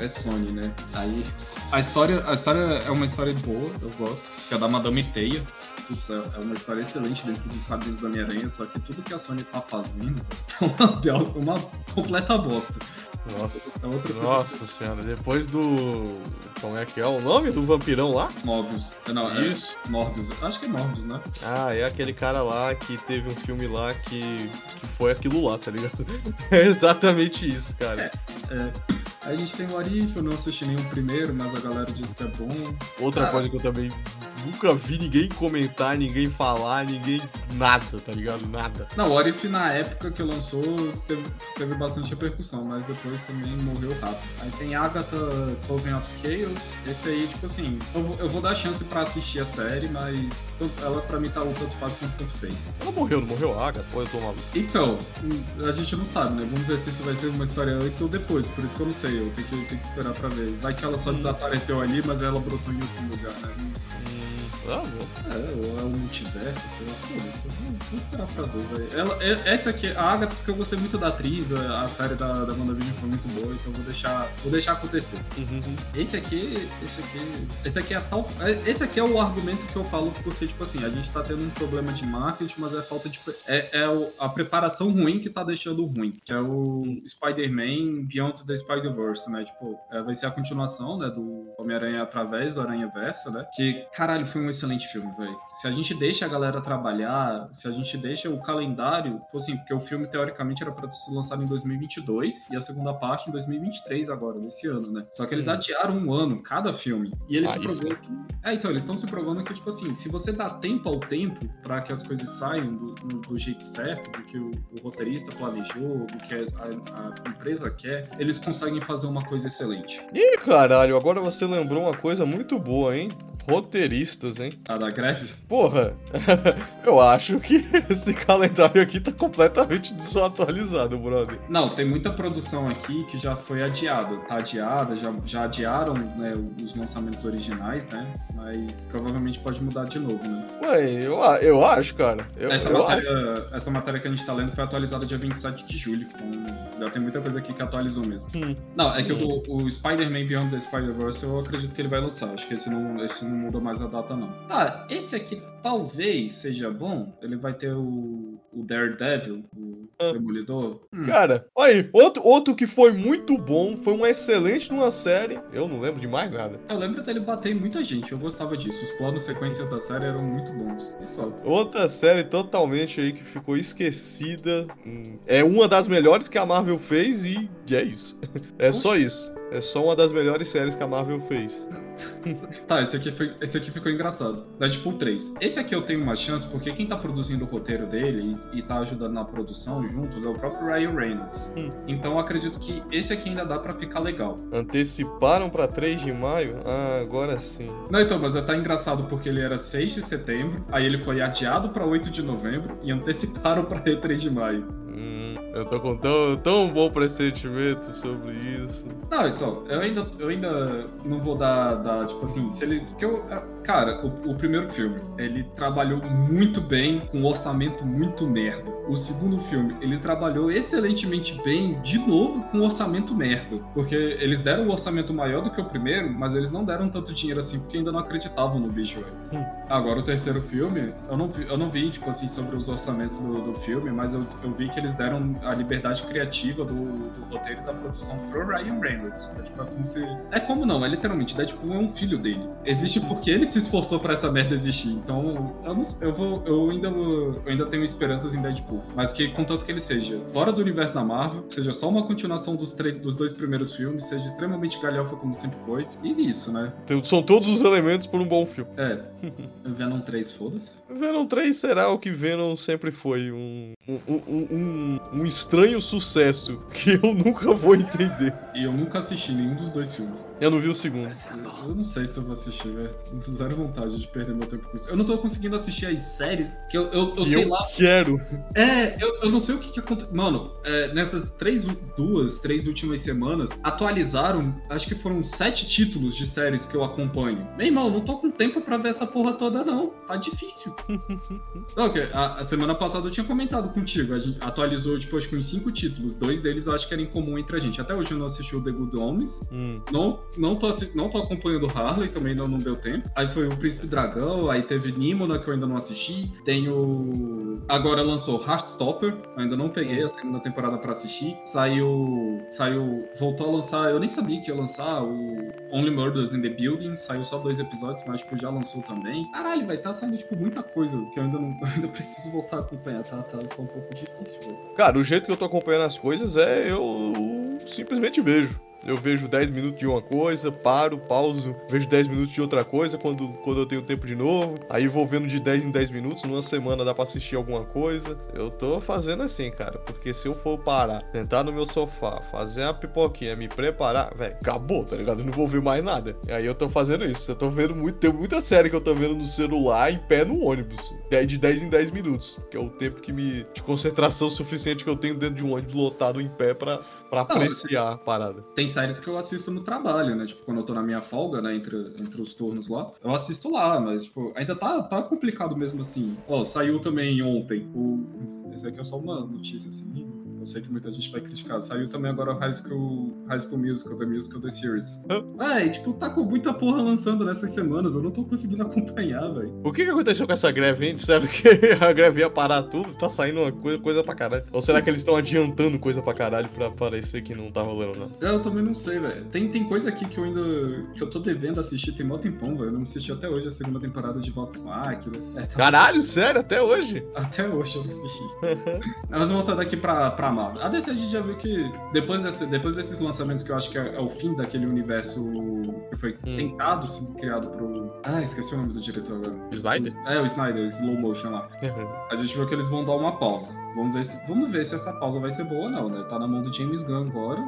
É, é Sony, né? Aí, a história, a história é uma história boa, eu gosto, que é da Madame Teia. Putz, é é uma história excelente dentro dos quadrinhos do Homem-Aranha, só que tudo que a Sony tá fazendo é uma, uma completa bosta. Nossa. É Nossa senhora, depois do. Como é que é o nome do vampirão lá? Morbius. É, Não, é Isso. Morbius. Acho que é Morbius, né? Ah, é aquele cara lá que teve um filme lá que, que foi aquilo lá, tá ligado? É exatamente isso, cara. É. Aí a gente tem o Arif, eu não assisti nenhum primeiro, mas a galera diz que é bom. Outra Cara. coisa que eu também nunca vi ninguém comentar, ninguém falar, ninguém. nada, tá ligado? Nada. Não, o Arif na época que lançou teve, teve bastante repercussão, mas depois também morreu rápido. Aí tem Agatha Coven of Chaos. Esse aí, tipo assim, eu vou, eu vou dar chance pra assistir a série, mas ela pra mim tá o tanto faz quanto tanto fez. Ela morreu, não morreu? Ah, pô, eu tô maluco. Então, a gente não sabe, né? Vamos ver se isso vai ser uma história antes ou depois, por isso que eu não sei, eu tenho que, tenho que esperar pra ver. Vai que ela só Hum. desapareceu ali, mas ela brotou em outro lugar, né? Hum, Ah, bom. É, ou é o multiverso, sei lá, foda-se. Vamos esperar pra ver, velho. Ela- é- Essa aqui, a Agatha, porque eu gostei muito da atriz, a a série da, da WandaVision foi muito boa, então vou deixar, vou deixar acontecer. Uhum. Esse aqui, esse aqui, esse aqui é sal... é- esse aqui é o argumento que eu falo porque tipo assim, a gente tá tendo um problema de marketing, mas é falta de é, é a preparação ruim que tá deixando ruim, que é o Spider-Man Beyond the Spider-Verse, né? Tipo, é, vai ser a continuação, né, do Homem-Aranha através do Aranha Verso, né? Que caralho, foi um excelente filme, velho. Se a gente deixa a galera trabalhar, se a gente deixa o calendário, tipo assim, porque o filme teoricamente era pra ter sido lançado em 2022 e a segunda parte em 2023 agora, desse ano, né? Só que eles Hum. adiaram um ano cada filme. E eles Ah, se provando que. É, então, eles estão se provando que, tipo assim, se você dá tempo ao tempo pra que as coisas saiam do, do- do jeito certo, do que o, o roteirista planejou, do que a, a empresa quer, eles conseguem fazer uma coisa excelente. Ih, caralho, agora você lembrou uma coisa muito boa, hein? Roteiristas, hein? A da greve? Porra, eu acho que esse calendário aqui tá completamente desatualizado, brother. Não, tem muita produção aqui que já foi adiada. Tá adiada, já, já adiaram né, os lançamentos originais, né? Mas provavelmente pode mudar de novo, né? Ué, eu, eu acho, cara. Eu, essa, eu acho. matéria, essa matéria que a gente tá lendo foi atualizada dia 27 de julho. Então já tem muita coisa aqui que atualizou mesmo. Hum. Não, é que Hum. o, o Spider-Man Beyond the Spider-Verse eu acredito que ele vai lançar. Acho que esse não, esse não muda mais a data, não. Tá, esse aqui talvez seja bom. Ele vai ter o, o Daredevil, o Ah. Demolidor. Hum. Cara, olha aí, outro, outro que foi muito bom, foi um excelente numa série. Eu não lembro de mais nada. Eu lembro dele bater em muita gente, eu gostava disso. Os planos sequências da série eram muito bons. E só. Outra série totalmente aí que ficou esquecida. Hum, É uma das melhores que a Marvel fez e é isso. É só isso. É só uma das melhores séries que a Marvel fez. Tá, esse aqui, foi, esse aqui ficou engraçado. Deadpool 3. Esse aqui eu tenho uma chance, porque quem tá produzindo o roteiro dele e, e tá ajudando na produção juntos é o próprio Ryan Reynolds. Hum. Então eu acredito que esse aqui ainda dá pra ficar legal. Anteciparam pra 3 de maio? Ah, agora sim. Não, então, mas tá engraçado porque ele era 6 de setembro, aí ele foi adiado pra 8 de novembro e anteciparam pra 3 de maio. Hum, eu tô com tão, tão bom pressentimento sobre isso. Não, então, eu ainda, eu ainda não vou dar, dar, tipo assim, se ele. Que eu, cara, o, o primeiro filme, ele trabalhou muito bem, com um orçamento muito merda. O segundo filme, ele trabalhou excelentemente bem, de novo, com um orçamento merda. Porque eles deram um orçamento maior do que o primeiro, mas eles não deram tanto dinheiro assim, porque ainda não acreditavam no bicho, velho. Hum. Agora, o terceiro filme, eu não vi, eu não vi tipo assim, sobre os orçamentos do, do filme, mas eu, eu vi que eles deram a liberdade criativa do, do roteiro e da produção pro Ryan Reynolds. É, tipo, é como se... É como não, é literalmente, Deadpool é um filho dele. Existe porque ele se esforçou pra essa merda existir. Então, eu, não, eu vou. Eu ainda, eu ainda tenho esperanças em Deadpool. Mas que, contanto que ele seja fora do universo da Marvel, seja só uma continuação dos, três, dos dois primeiros filmes, seja extremamente galhofa como sempre foi. E isso, né? São todos os elementos para um bom filme. É. Venom 3, foda-se. Venom 3 será o que Venom sempre foi. Um, um, um, um, estranho sucesso que eu nunca vou entender. E eu nunca assisti nenhum dos dois filmes. Eu não vi o segundo. Eu, eu não sei se eu vou assistir, velho. Não fizeram vontade de perder meu tempo com isso. Eu não tô conseguindo assistir as séries que eu, eu, eu E sei eu lá. quero. É, eu, eu não sei o que, que aconteceu. Mano, é, nessas três, duas, três últimas semanas, atualizaram, acho que foram sete títulos de séries que eu acompanho. Meu irmão, não tô com tempo pra ver essa porra toda, não. Tá difícil. Não, ok, a, a semana passada eu tinha comentado contigo. A gente atualizou, tipo, acho que uns cinco títulos. Dois deles eu acho que era comum entre a gente. Até hoje eu não assisti o The Good Homens. Hum. Não, não, tô, não tô acompanhando Harley, também não, não deu tempo. Aí foi o Príncipe Dragão, aí teve Nimona, que eu ainda não assisti. Tem o. Agora lançou Heartstopper, ainda não peguei a segunda temporada pra assistir. Saiu. Saiu. Voltou a lançar, eu nem sabia que ia lançar o Only Murders in the Building. Saiu só dois episódios, mas tipo, já lançou também. Caralho, vai tá saindo, tipo, muita coisa que eu ainda não. Ainda preciso voltar a acompanhar, tá? Tá, tá um pouco difícil, velho. Cara, o jeito que eu tô acompanhando as coisas é eu simplesmente vejo. Eu vejo 10 minutos de uma coisa, paro, pauso, vejo 10 minutos de outra coisa quando, quando eu tenho tempo de novo. Aí vou vendo de 10 em 10 minutos, numa semana dá pra assistir alguma coisa. Eu tô fazendo assim, cara, porque se eu for parar, sentar no meu sofá, fazer a pipoquinha, me preparar, velho, acabou, tá ligado? Eu não vou ver mais nada. E aí eu tô fazendo isso. Eu tô vendo muito, tem muita série que eu tô vendo no celular em pé no ônibus. De 10 em 10 minutos, que é o tempo que me de concentração suficiente que eu tenho dentro de um ônibus lotado em pé Não, apreciar a parada. Tem séries que eu assisto no trabalho, né? Tipo, quando eu tô na minha folga, né? Entre, entre os turnos lá, eu assisto lá, mas, tipo, ainda tá, tá complicado mesmo assim. Ó, saiu também ontem o. Esse aqui é só uma notícia assim eu sei que muita gente vai criticar. Saiu também agora o High School, High School Musical, The Musical, The Series. Ah, e, tipo, tá com muita porra lançando nessas semanas. Eu não tô conseguindo acompanhar, velho. O que que aconteceu com essa greve, hein? Disseram que a greve ia parar tudo. Tá saindo uma coisa, coisa pra caralho. Ou será que eles estão adiantando coisa pra caralho pra parecer que não tá rolando, não? Eu também não sei, velho. Tem, tem coisa aqui que eu ainda... que eu tô devendo assistir tem mó tempão, velho. Eu não assisti até hoje a segunda temporada de Vox Machina. É, tá... Caralho, sério? Até hoje? Até hoje eu não assisti. Mas voltando aqui pra, pra Marvel. A DC a gente já viu que depois, desse, depois desses lançamentos que eu acho que é, é o fim daquele universo que foi hum. tentado ser criado pro. Ah, esqueci o nome do diretor agora. Snyder? É, o Snyder, o Slow Motion lá. Uhum. A gente viu que eles vão dar uma pausa. Vamos ver, se, vamos ver se essa pausa vai ser boa ou não, né? Tá na mão do James Gunn agora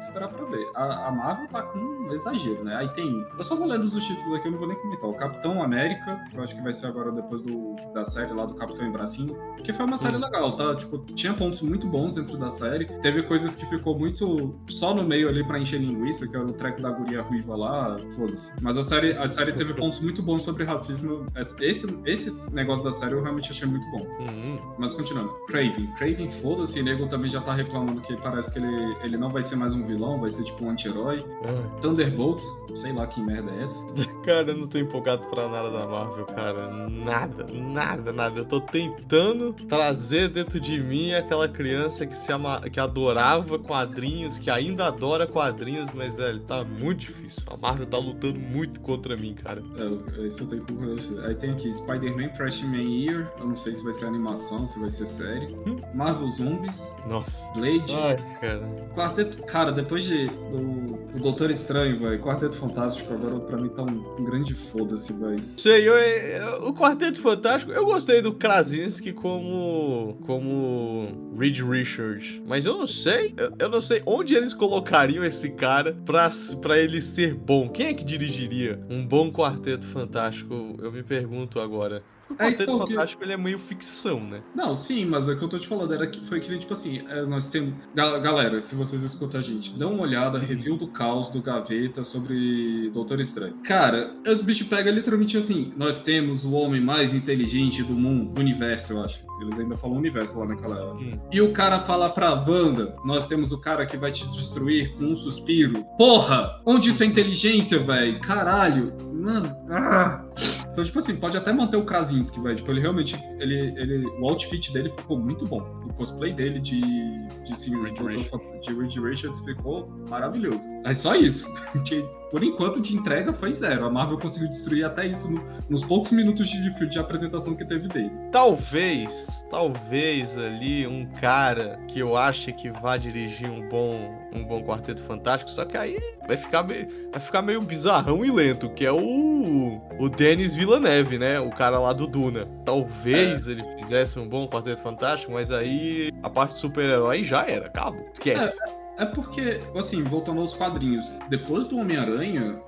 que esperar pra ver. A, a, Marvel tá com um exagero, né? Aí tem. Eu só vou lendo os títulos aqui, eu não vou nem comentar. O Capitão América, que eu acho que vai ser agora depois do, da série lá do Capitão em Bracinho. Que foi uma série legal, tá? Tipo, tinha pontos muito bons dentro da série. Teve coisas que ficou muito só no meio ali pra encher linguiça, que era o track da guria ruiva lá, foda-se. Mas a série, a série teve pontos muito bons sobre racismo. Esse, esse negócio da série eu realmente achei muito bom. Uhum. Mas continuando. Craven. Craven, foda-se. Nego também já tá reclamando que parece que ele, ele não vai ser mais um vilão, vai ser tipo um anti-herói. Ah. Thunderbolts, sei lá que merda é essa. Cara, eu não tô empolgado pra nada da Marvel, cara. Nada, nada, nada. Eu tô tentando trazer dentro de mim aquela criança que se ama... que adorava quadrinhos, que ainda adora quadrinhos, mas, velho, tá muito difícil. A Marvel tá lutando muito contra mim, cara. É, isso eu tenho que Aí tem aqui Spider-Man Freshman Year. Eu não sei se vai ser animação, se vai ser série. Hum? Marvel Zombies. Nossa. Blade. Ai, cara. Quarteto. Cara, depois de, do, do Doutor Estranho, velho, Quarteto Fantástico agora pra mim tá um, um grande foda-se, velho. Sei, eu, eu, o Quarteto Fantástico, eu gostei do Krasinski como. como. Reed Richards. Mas eu não sei, eu, eu, não sei onde eles colocariam esse cara pra, pra ele ser bom. Quem é que dirigiria um bom Quarteto Fantástico? Eu me pergunto agora. O Quarteto é, então, Fantástico que... ele é meio ficção, né? Não, sim, mas o que eu tô te falando era que foi que, tipo assim, é, nós temos. Galera, se vocês escutam a gente, dá uma olhada, review do caos do Gaveta sobre Doutor Estranho. Cara, os bichos pegam literalmente assim: nós temos o homem mais inteligente do mundo, do universo, eu acho. Eles ainda falam universo lá naquela era. Hum. E o cara fala pra Wanda: Nós temos o cara que vai te destruir com um suspiro. Porra! Onde isso é inteligência, velho? Caralho! Mano. Ah. Então, tipo assim, pode até manter o Krasinski, velho. Tipo, ele realmente. Ele, ele, o outfit dele ficou muito bom. O cosplay dele de, de, de, de Reed Richards ficou maravilhoso. É só isso. por enquanto, de entrega foi zero. A Marvel conseguiu destruir até isso no, nos poucos minutos de, de, de apresentação que teve dele. Talvez, talvez ali um cara que eu ache que vá dirigir um bom, um bom Quarteto Fantástico, só que aí vai ficar meio, vai ficar meio bizarrão e lento, que é o, o Denis Villeneuve, né? O cara lá do Duna. Talvez é. ele fizesse um bom Quarteto Fantástico, mas aí a parte super-herói já era, acabou. Esquece. É. É porque, assim, voltando aos quadrinhos, depois do Homem-Aranha,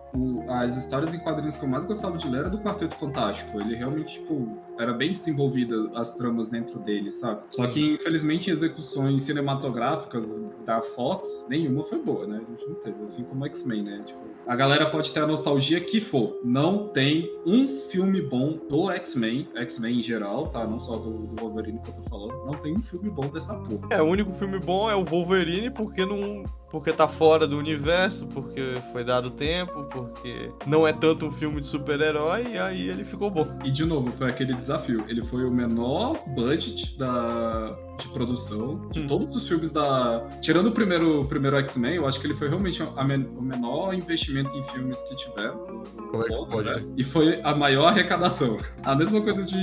as histórias em quadrinhos que eu mais gostava de ler era do Quarteto Fantástico. Ele realmente, tipo, era bem desenvolvida as tramas dentro dele, sabe? Só que, infelizmente, execuções cinematográficas da Fox, nenhuma foi boa, né? A gente não teve, assim como X-Men, né? Tipo, a galera pode ter a nostalgia que for. Não tem um filme bom do X-Men, X-Men em geral, tá? Não só do, do, Wolverine que eu tô falando. Não tem um filme bom dessa porra. É, o único filme bom é o Wolverine porque não. Porque tá fora do universo, porque foi dado tempo, porque não é tanto um filme de super-herói, e aí ele ficou bom. E de novo, foi aquele desafio. Ele foi o menor budget da de produção de hum. todos os filmes da. Tirando o primeiro, o primeiro X-Men, eu acho que ele foi realmente men... o menor investimento em filmes que tiveram. Como é que pode? Né? E foi a maior arrecadação. A mesma coisa de,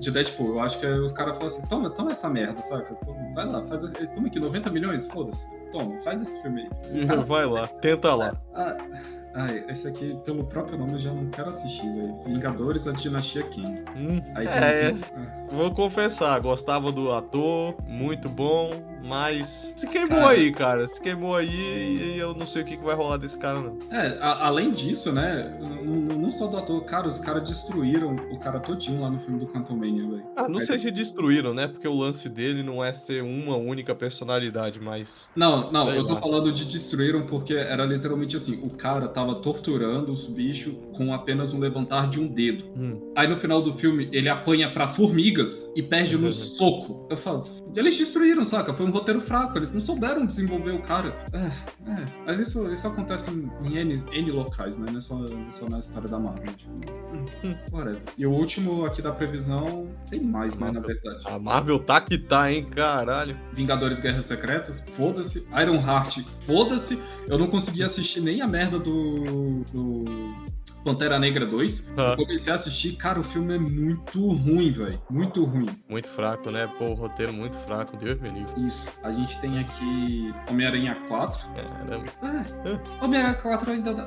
de Deadpool. Eu acho que os caras falam assim: toma, toma essa merda, saca? Vai lá, faz. Toma aqui 90 milhões, foda-se. Toma, faz esse filme aí. Cara, vai lá, tenta lá. Ah, Ai, esse aqui, pelo próprio nome, eu já não quero assistir, velho. Vingadores, a Dinastia King. Hum, Aí é, tem- vou confessar, gostava do ator, muito bom, mas se queimou Cara. aí, cara. Se queimou aí e eu não sei o que, que vai rolar desse cara, não. É, a- além disso, né? Não só do ator, cara, os caras destruíram o cara todinho lá no filme do Quantum Mania, velho. Ah, não Aí sei se destruíram, né? Porque o lance dele não é ser uma única personalidade, mas. Não, não, Sei eu tô lá. falando de destruíram porque era literalmente assim: o cara tava torturando os bichos com apenas um levantar de um dedo. Hum, Aí no final do filme ele apanha pra formigas e perde Uhum. no soco. Eu falo, eles destruíram, saca? Foi um roteiro fraco, eles não souberam desenvolver o cara. É, é. Mas isso, isso acontece em, em N, N locais, né? Não é só, não é só na história da Marvel. Tipo, whatever. E o último aqui da previsão tem mais, né? Na verdade. a Marvel tá que tá, hein? Caralho. Vingadores Guerras Secretas, foda-se. Iron Heart, foda-se. Eu não consegui assistir nem a merda do. do Pantera Negra 2. Ah. Eu comecei a assistir, cara, o filme é muito ruim, velho. Muito ruim. Muito fraco, né? Pô, o roteiro muito fraco, Deus me livre. Isso. A gente tem aqui Homem-Aranha 4. Caramba. Ah, Homem-Aranha 4 ainda dá.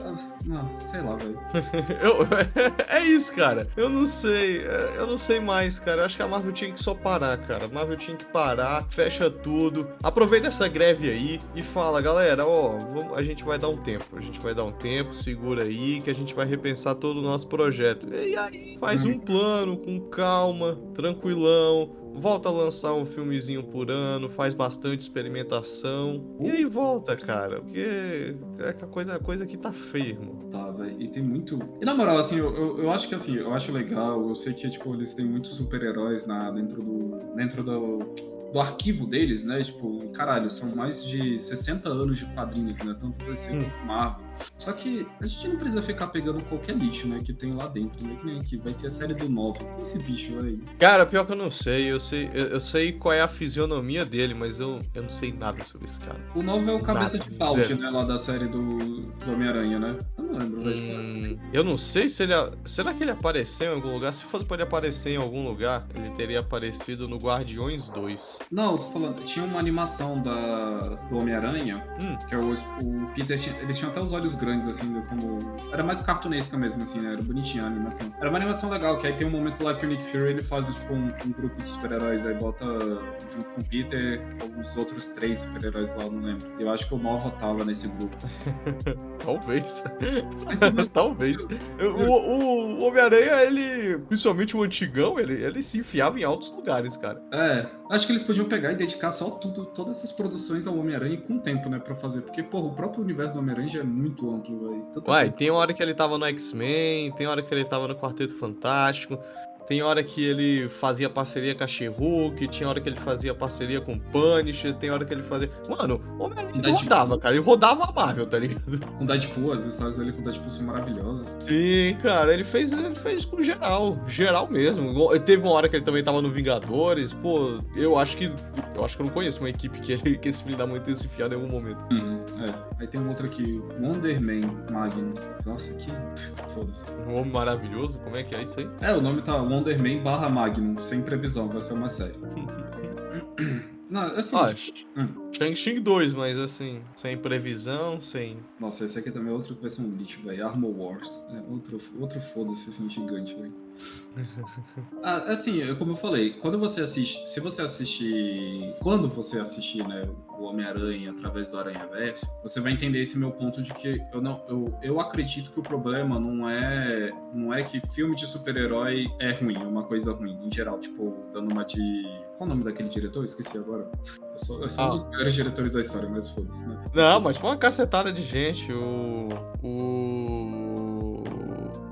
Não, sei lá, velho. Eu, é isso, cara. Eu não sei. é, Eu não sei mais, cara. Eu acho que a Marvel tinha que só parar, cara. A Marvel tinha que parar, fecha tudo. Aproveita essa greve aí e fala, galera, ó, a gente vai dar um tempo. A gente vai dar um tempo, segura aí, que a gente vai repensar todo o nosso projeto. E aí, faz um plano com calma, tranquilão. Volta a lançar um filmezinho por ano, faz bastante experimentação. E aí volta, cara. Porque é que a coisa, a coisa aqui tá feia, irmão. Tá, velho. E tem muito. E na moral, assim, eu, eu, eu acho que assim, eu acho legal. Eu sei que, tipo, eles têm muitos super-heróis na dentro do. dentro do. Do arquivo deles, né? Tipo, caralho, são mais de 60 anos de quadrinhos, né? Tanto DC Hum. quanto Marvel. Só que a gente não precisa ficar pegando qualquer lixo, né? Que tem lá dentro, né? Que nem aqui. Vai ter a série do Nova. Quem é esse bicho aí? Cara, pior que eu não sei. Eu sei, eu, eu sei qual é a fisionomia dele, mas eu, eu não sei nada sobre esse cara. O Nova é o cabeça Nada, de balde, zero. né? Lá da série do, do Homem-Aranha, né? Eu não lembro. Hum, eu não sei se ele. Será que ele apareceu em algum lugar? Se fosse pra ele aparecer em algum lugar, ele teria aparecido no Guardiões 2. Não, eu tô falando, tinha uma animação da, do Homem-Aranha, Hum. que é o, o Peter, ele tinha até os olhos grandes, assim, como... Era mais cartunesca mesmo, assim, né? Era bonitinha a animação. Era uma animação legal, que aí tem um momento lá que o Nick Fury, ele faz, tipo, um, um grupo de super-heróis, aí bota, junto com o Peter, alguns outros três super-heróis lá, eu não lembro. Eu acho que o Nova tava nesse grupo. Talvez. Talvez. O, o- o Homem-Aranha, ele. Principalmente o antigão, ele, ele se enfiava em altos lugares, cara. É, acho que eles podiam pegar e dedicar só tudo, todas essas produções ao Homem-Aranha com tempo, né, pra fazer. Porque, porra, o próprio universo do Homem-Aranha já é muito amplo, velho. Uai, coisa. tem hora que ele tava no X-Men, tem hora que ele tava no Quarteto Fantástico, tem hora que ele fazia parceria com a She-Hulk, tinha hora que ele fazia parceria com o Punisher, tem hora que ele fazia. Mano, o Homem-Aranha rodava, cara. Ele rodava a Marvel, tá ligado? Com Deadpool, as histórias dele com Deadpool são maravilhosas. Sim, cara, ele fez, ele fez com geral, geral mesmo. Teve uma hora que ele também tava no Vingadores, pô, eu acho que. Eu acho que eu não conheço uma equipe que, ele- que esse filho da mãe tenha se enfiado em algum momento. Uhum, é. Aí tem um outro aqui, Wonder Man Magnum. Nossa, que. Foda-se. Um homem maravilhoso, como é que é isso aí? É, o nome tá Wonder Man barra Magnum, sem previsão, vai ser uma série. Não, assim. Ah, hum. Shang-Chi 2, mas assim, sem previsão, sem. Nossa, esse aqui também é outro que vai ser um lixo, velho. Armor Wars. É outro, outro foda-se assim, gigante, velho. Ah, assim, como eu falei, quando você assiste. Se você assistir. Quando você assistir, né, o Homem-Aranha através do Aranha Verso, você vai entender esse meu ponto de que eu não. Eu, eu acredito que o problema não é. Não é que filme de super-herói é ruim, é uma coisa ruim, em geral, tipo, dando uma de. Qual o nome daquele diretor? Eu esqueci agora. Eu sou, eu sou um Ah. dos melhores diretores da história, mas foda-se, né? Não, mas foi uma cacetada de gente. O. O.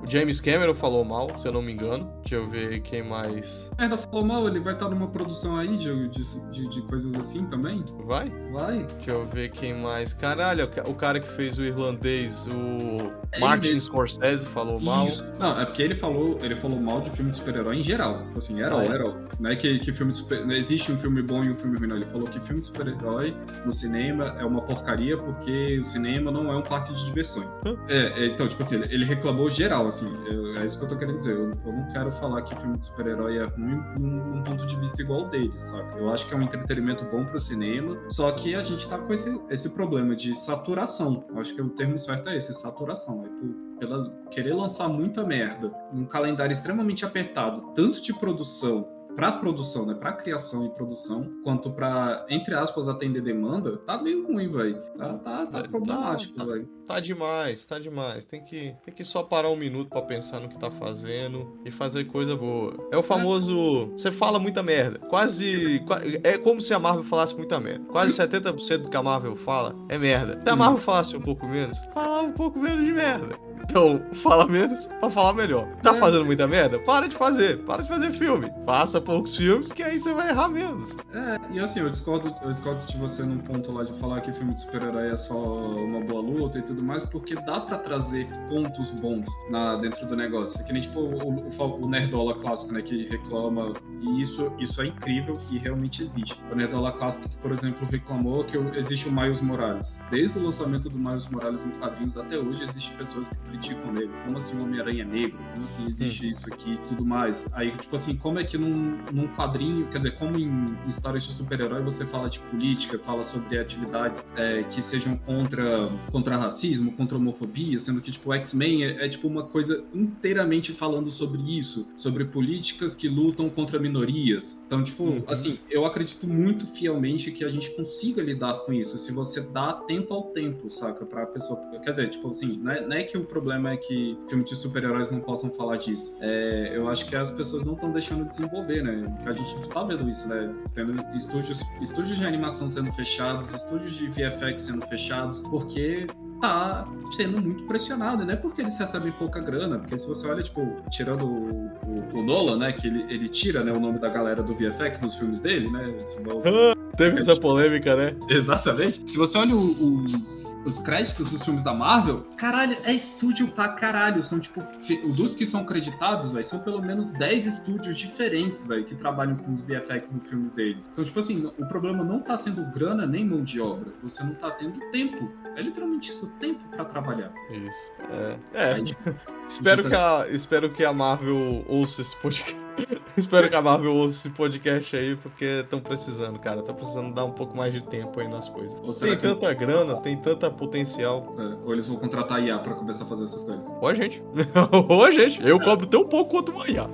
James Cameron falou mal, se eu não me engano. Deixa eu ver quem mais. Ainda falou mal, ele vai estar numa produção aí de, de, de, coisas assim também? Vai? Vai. Deixa eu ver quem mais. Caralho, o ca- o cara que fez o irlandês, o É Martin mesmo. Scorsese, falou mal. Isso. Não, é porque ele falou, ele falou mal de filme de super-herói em geral. Tipo Assim, herói, Ah, é? Não é que, que filme de super... Não existe um filme bom e um filme ruim, não. Ele falou que filme de super-herói no cinema é uma porcaria porque o cinema não é um parque de diversões. Hã? É, é, então, tipo assim, ele, ele reclamou geral, assim. Assim, eu, é isso que eu tô querendo dizer. Eu, eu não quero falar que filme de super-herói é ruim num, num, ponto de vista igual dele, sabe? Eu acho que é um entretenimento bom pro cinema, só que a gente tá com esse, esse problema de saturação. Eu acho que o termo certo é esse, saturação. É por, pela querer lançar muita merda num calendário extremamente apertado, tanto de produção para produção, né, para criação e produção, quanto para entre aspas atender demanda, tá meio ruim, velho. Tá, tá, tá, tá problemático, tá, velho. Tá demais, tá demais. Tem que, tem que só parar um minuto para pensar no que tá fazendo e fazer coisa boa. É o famoso, você fala muita merda. Quase, é como se a Marvel falasse muita merda. Quase 70% do que a Marvel fala é merda. Se a Marvel falasse um pouco menos, falava um pouco menos de merda. Então, fala menos pra falar melhor. Tá é. fazendo muita merda? Para de fazer. Para de fazer filme. Faça poucos filmes que aí você vai errar menos. É, e assim, eu discordo, eu discordo de você num ponto lá de falar que filme de super-herói é só uma boa luta e tudo mais, porque dá pra trazer pontos bons na, dentro do negócio. É que nem, tipo, o, o, o Nerdola clássico, né, que reclama, e isso, isso é incrível e realmente existe. O Nerdola clássico, por exemplo, reclamou que existe o Miles Morales. Desde o lançamento do Miles Morales em quadrinhos até hoje, existem pessoas que criticam ele. Como assim o Homem-Aranha é negro? Como assim existe hum. isso aqui e tudo mais? Aí, tipo assim, como é que num, num quadrinho, quer dizer, como em, em histórias de super-herói você fala de política, fala sobre atividades é, que sejam contra, contra racismo, contra homofobia, sendo que, tipo, X-Men é, é, tipo, uma coisa inteiramente falando sobre isso, sobre políticas que lutam contra minorias. Então, tipo, uhum. assim, eu acredito muito fielmente que a gente consiga lidar com isso, se você dá tempo ao tempo, saca, pra pessoa. Quer dizer, tipo assim, não é, não é que o problema é que filmes de super-heróis não possam falar disso. É, eu acho que as pessoas não estão deixando de desenvolver, né? A gente tá vendo isso, né? Tendo estúdios, estúdios de animação sendo fechados, estúdios de VFX sendo fechados, porque tá sendo muito pressionado, não é porque eles recebem pouca grana, porque se você olha, tipo, tirando o, o, o Nolan, né, que ele, ele tira, né, o nome da galera do VFX dos filmes dele, né, Teve essa polêmica, né? Exatamente. Se você olha os, os créditos dos filmes da Marvel, caralho, é estúdio pra caralho. São, tipo, se, dos que são creditados, velho, são pelo menos 10 estúdios diferentes, velho, que trabalham com os VFX dos filmes dele. Então, tipo assim, o problema não tá sendo grana nem mão de obra. Você não tá tendo tempo. É literalmente isso, tempo para trabalhar. Isso. É. é. Aí, espero, que a, espero que a Marvel ouça esse podcast. espero que a Marvel ouça esse podcast aí, porque estão precisando, cara. Estão precisando dar um pouco mais de tempo aí nas coisas. Tem tanta grana, tem tanta potencial. É, ou eles vão contratar IA para começar a fazer essas coisas. Ou a gente. ou a gente. Eu cobro tão pouco quanto uma IA.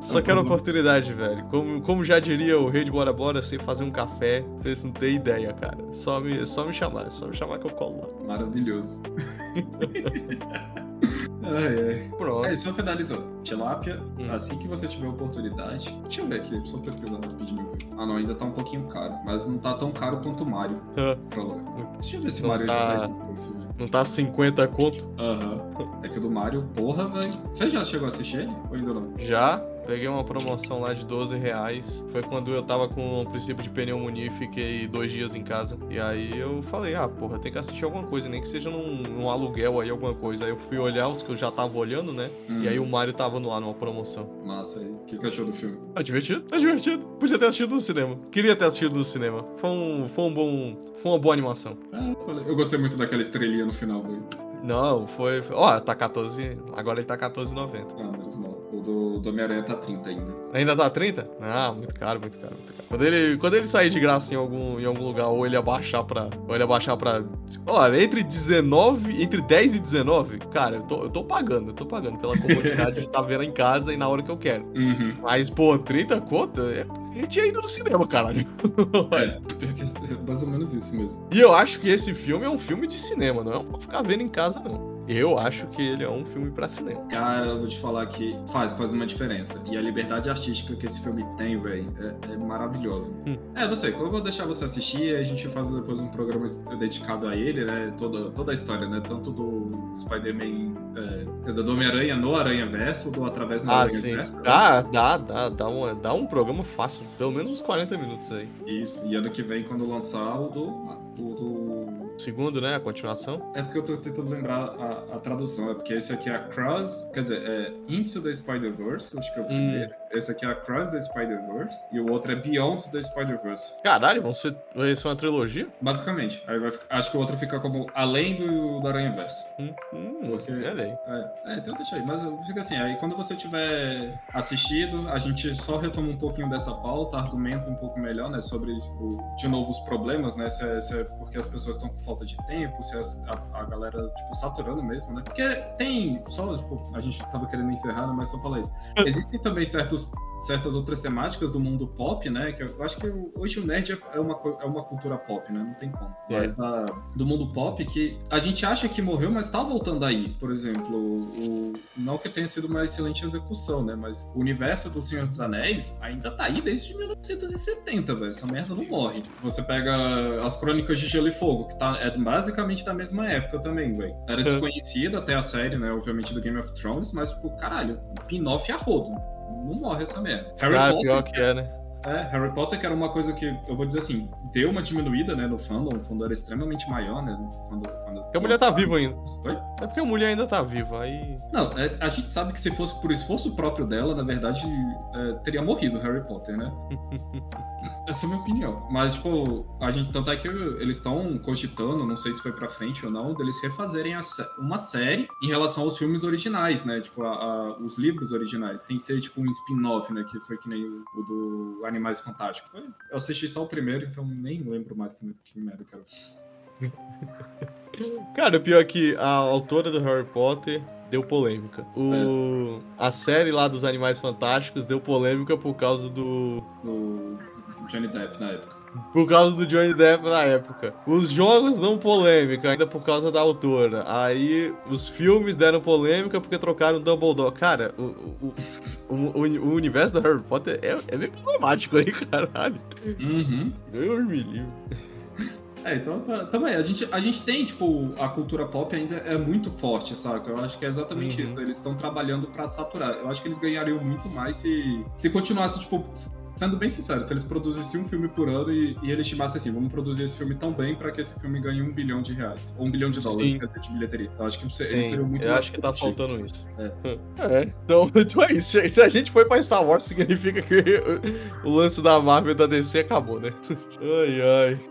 Só quero oportunidade, velho. Como, como já diria o rei de Bora Bora, sem fazer um café, vocês não têm ideia, cara. Só me, só me chamar, só me chamar que eu colo lá. Maravilhoso. ai, ai. Pronto. É, isso finalizou. Tilápia, hum. assim que você tiver oportunidade. Deixa eu ver aqui, só pesquisar rapidinho. Ah, não, ainda tá um pouquinho caro. Mas não tá tão caro quanto o Mario. Deixa eu ver se o Mario tá... já tá. Não tá 50 conto? Aham. Uhum. É que o do Mario, porra, velho. Você já chegou a assistir ele? Ou ainda não? Já. Peguei uma promoção lá de 12 reais. Foi quando eu tava com o princípio de pneumonia e fiquei dois dias em casa. E aí eu falei, ah, porra, tem que assistir alguma coisa, nem que seja num, num aluguel aí, alguma coisa. Aí eu fui olhar os que eu já tava olhando, né? Hum. E aí o Mario tava lá numa promoção. Massa, aí. O que, que achou do filme? Ah, divertido, é divertido. Podia ter assistido no cinema. Queria ter assistido no cinema. Foi um, foi um bom. Foi uma boa animação. Ah, eu gostei muito daquela estrelinha no final, velho. Não, foi. Ó, oh, tá 14. Agora ele tá 14,90. Ah, menos mal. O do, do Homem-Aranha tá 30 ainda. Ainda tá 30? Ah, muito caro, muito caro, muito caro. Quando ele, quando ele sair de graça em algum, em algum lugar, ou ele abaixar pra. Ou ele abaixar pra. Olha, entre 19. Entre 10 e 19, cara, eu tô, eu tô pagando, eu tô pagando pela comodidade de estar tá vendo em casa e na hora que eu quero. Uhum. Mas, pô, 30 conto? É, ele tinha ido no cinema, caralho. É, é mais ou menos isso mesmo. E eu acho que esse filme é um filme de cinema, não é pra ficar vendo em casa, não. Eu acho que ele é um filme para cinema. Cara, eu vou te falar que faz, faz uma diferença. E a liberdade artística que esse filme tem, velho, é, é maravilhosa. Hum. É, não sei, eu vou deixar você assistir a gente faz depois um programa dedicado a ele, né? Toda, toda a história, né? Tanto do Spider-Man, é, quer dizer, do Homem-Aranha no Aranha Verso, do Através do ah, Aranha sim. Verso. Ah, dá, dá, dá um, dá um programa fácil, pelo menos uns 40 minutos aí. Isso, e ano que vem, quando lançar o do, o do segundo, né? A continuação. É porque eu tô tentando lembrar a, a tradução. É porque esse aqui é a Cross. Quer dizer, é Into the Spider-Verse, acho que é o primeiro. Hum. Esse aqui é a Cross the Spider-Verse. E o outro é Beyond the Spider-Verse. Caralho, vão ser, vai ser uma trilogia? Basicamente. Aí vai, acho que o outro fica como além do, do Aranha Verso. Hum, hum, porque, é, é, então deixa aí. Mas fica assim, aí quando você tiver assistido, a gente só retoma um pouquinho dessa pauta, argumenta um pouco melhor, né? Sobre, o, de novo, os problemas, né? Se é, se é porque as pessoas estão com falta de tempo, se é a, a galera, tipo, saturando mesmo, né? Porque tem, só, tipo, a gente tava querendo encerrar, né, mas só falar isso. Existem também certos certas outras temáticas do mundo pop, né? Que eu acho que hoje o nerd é uma, é uma cultura pop, né? Não tem como. É. Mas da, do mundo pop que a gente acha que morreu, mas tá voltando aí. Por exemplo, o, não que tenha sido uma excelente execução, né? Mas o universo do Senhor dos Anéis ainda tá aí desde 1970, velho. Essa merda não morre. Você pega as Crônicas de Gelo e Fogo, que tá, é basicamente da mesma época também, velho. Era desconhecida até a série, né? Obviamente do Game of Thrones, mas, tipo, caralho, pin-off a rodo não morre essa merda. Harry ah, Potter, pior que é, né? É, Harry Potter que era uma coisa que, eu vou dizer assim, deu uma diminuída, né, no fandom, o fandom era extremamente maior, né, quando... quando porque a mulher tá viva ainda. Oi? É porque a mulher ainda tá viva, aí... Não, é, a gente sabe que se fosse por esforço próprio dela, na verdade, é, teria morrido Harry Potter, né? Essa é a minha opinião. Mas, tipo, a gente, tanto é que eles estão cogitando, não sei se foi pra frente ou não, deles refazerem a, uma série em relação aos filmes originais, né, tipo, a, a, os livros originais, sem ser, tipo, um spin-off, né, que foi que nem o, o do Animais Fantásticos. Eu assisti só o primeiro, então nem lembro mais também do que merda que era. Cara, o pior é que a autora do Harry Potter deu polêmica. O... É. A série lá dos Animais Fantásticos deu polêmica por causa do. Do Johnny Depp na época. Por causa do Johnny Depp na época. Os jogos dão polêmica, ainda por causa da autora. Aí os filmes deram polêmica porque trocaram Dumbledore. Cara, o, o, o, o universo do Harry Potter é, é bem problemático aí, caralho. Uhum. Eu me livro. É, então também, a gente, a gente tem, tipo, a cultura pop ainda é muito forte, saca? Eu acho que é exatamente uhum. isso. Eles estão trabalhando para saturar. Eu acho que eles ganhariam muito mais se, se continuasse, tipo, sendo bem sincero, se eles produzissem um filme por ano e, e eles estimassem assim, vamos produzir esse filme tão bem para que esse filme ganhe um bilhão de reais. Ou um bilhão de dólares, dizer, de bilheteria. Eu acho que eles seriam muito Eu acho que tá faltando isso. É. é. Então, então é isso. Se a gente foi pra Star Wars, significa que o lance da Marvel e da DC acabou, né? Ai, ai.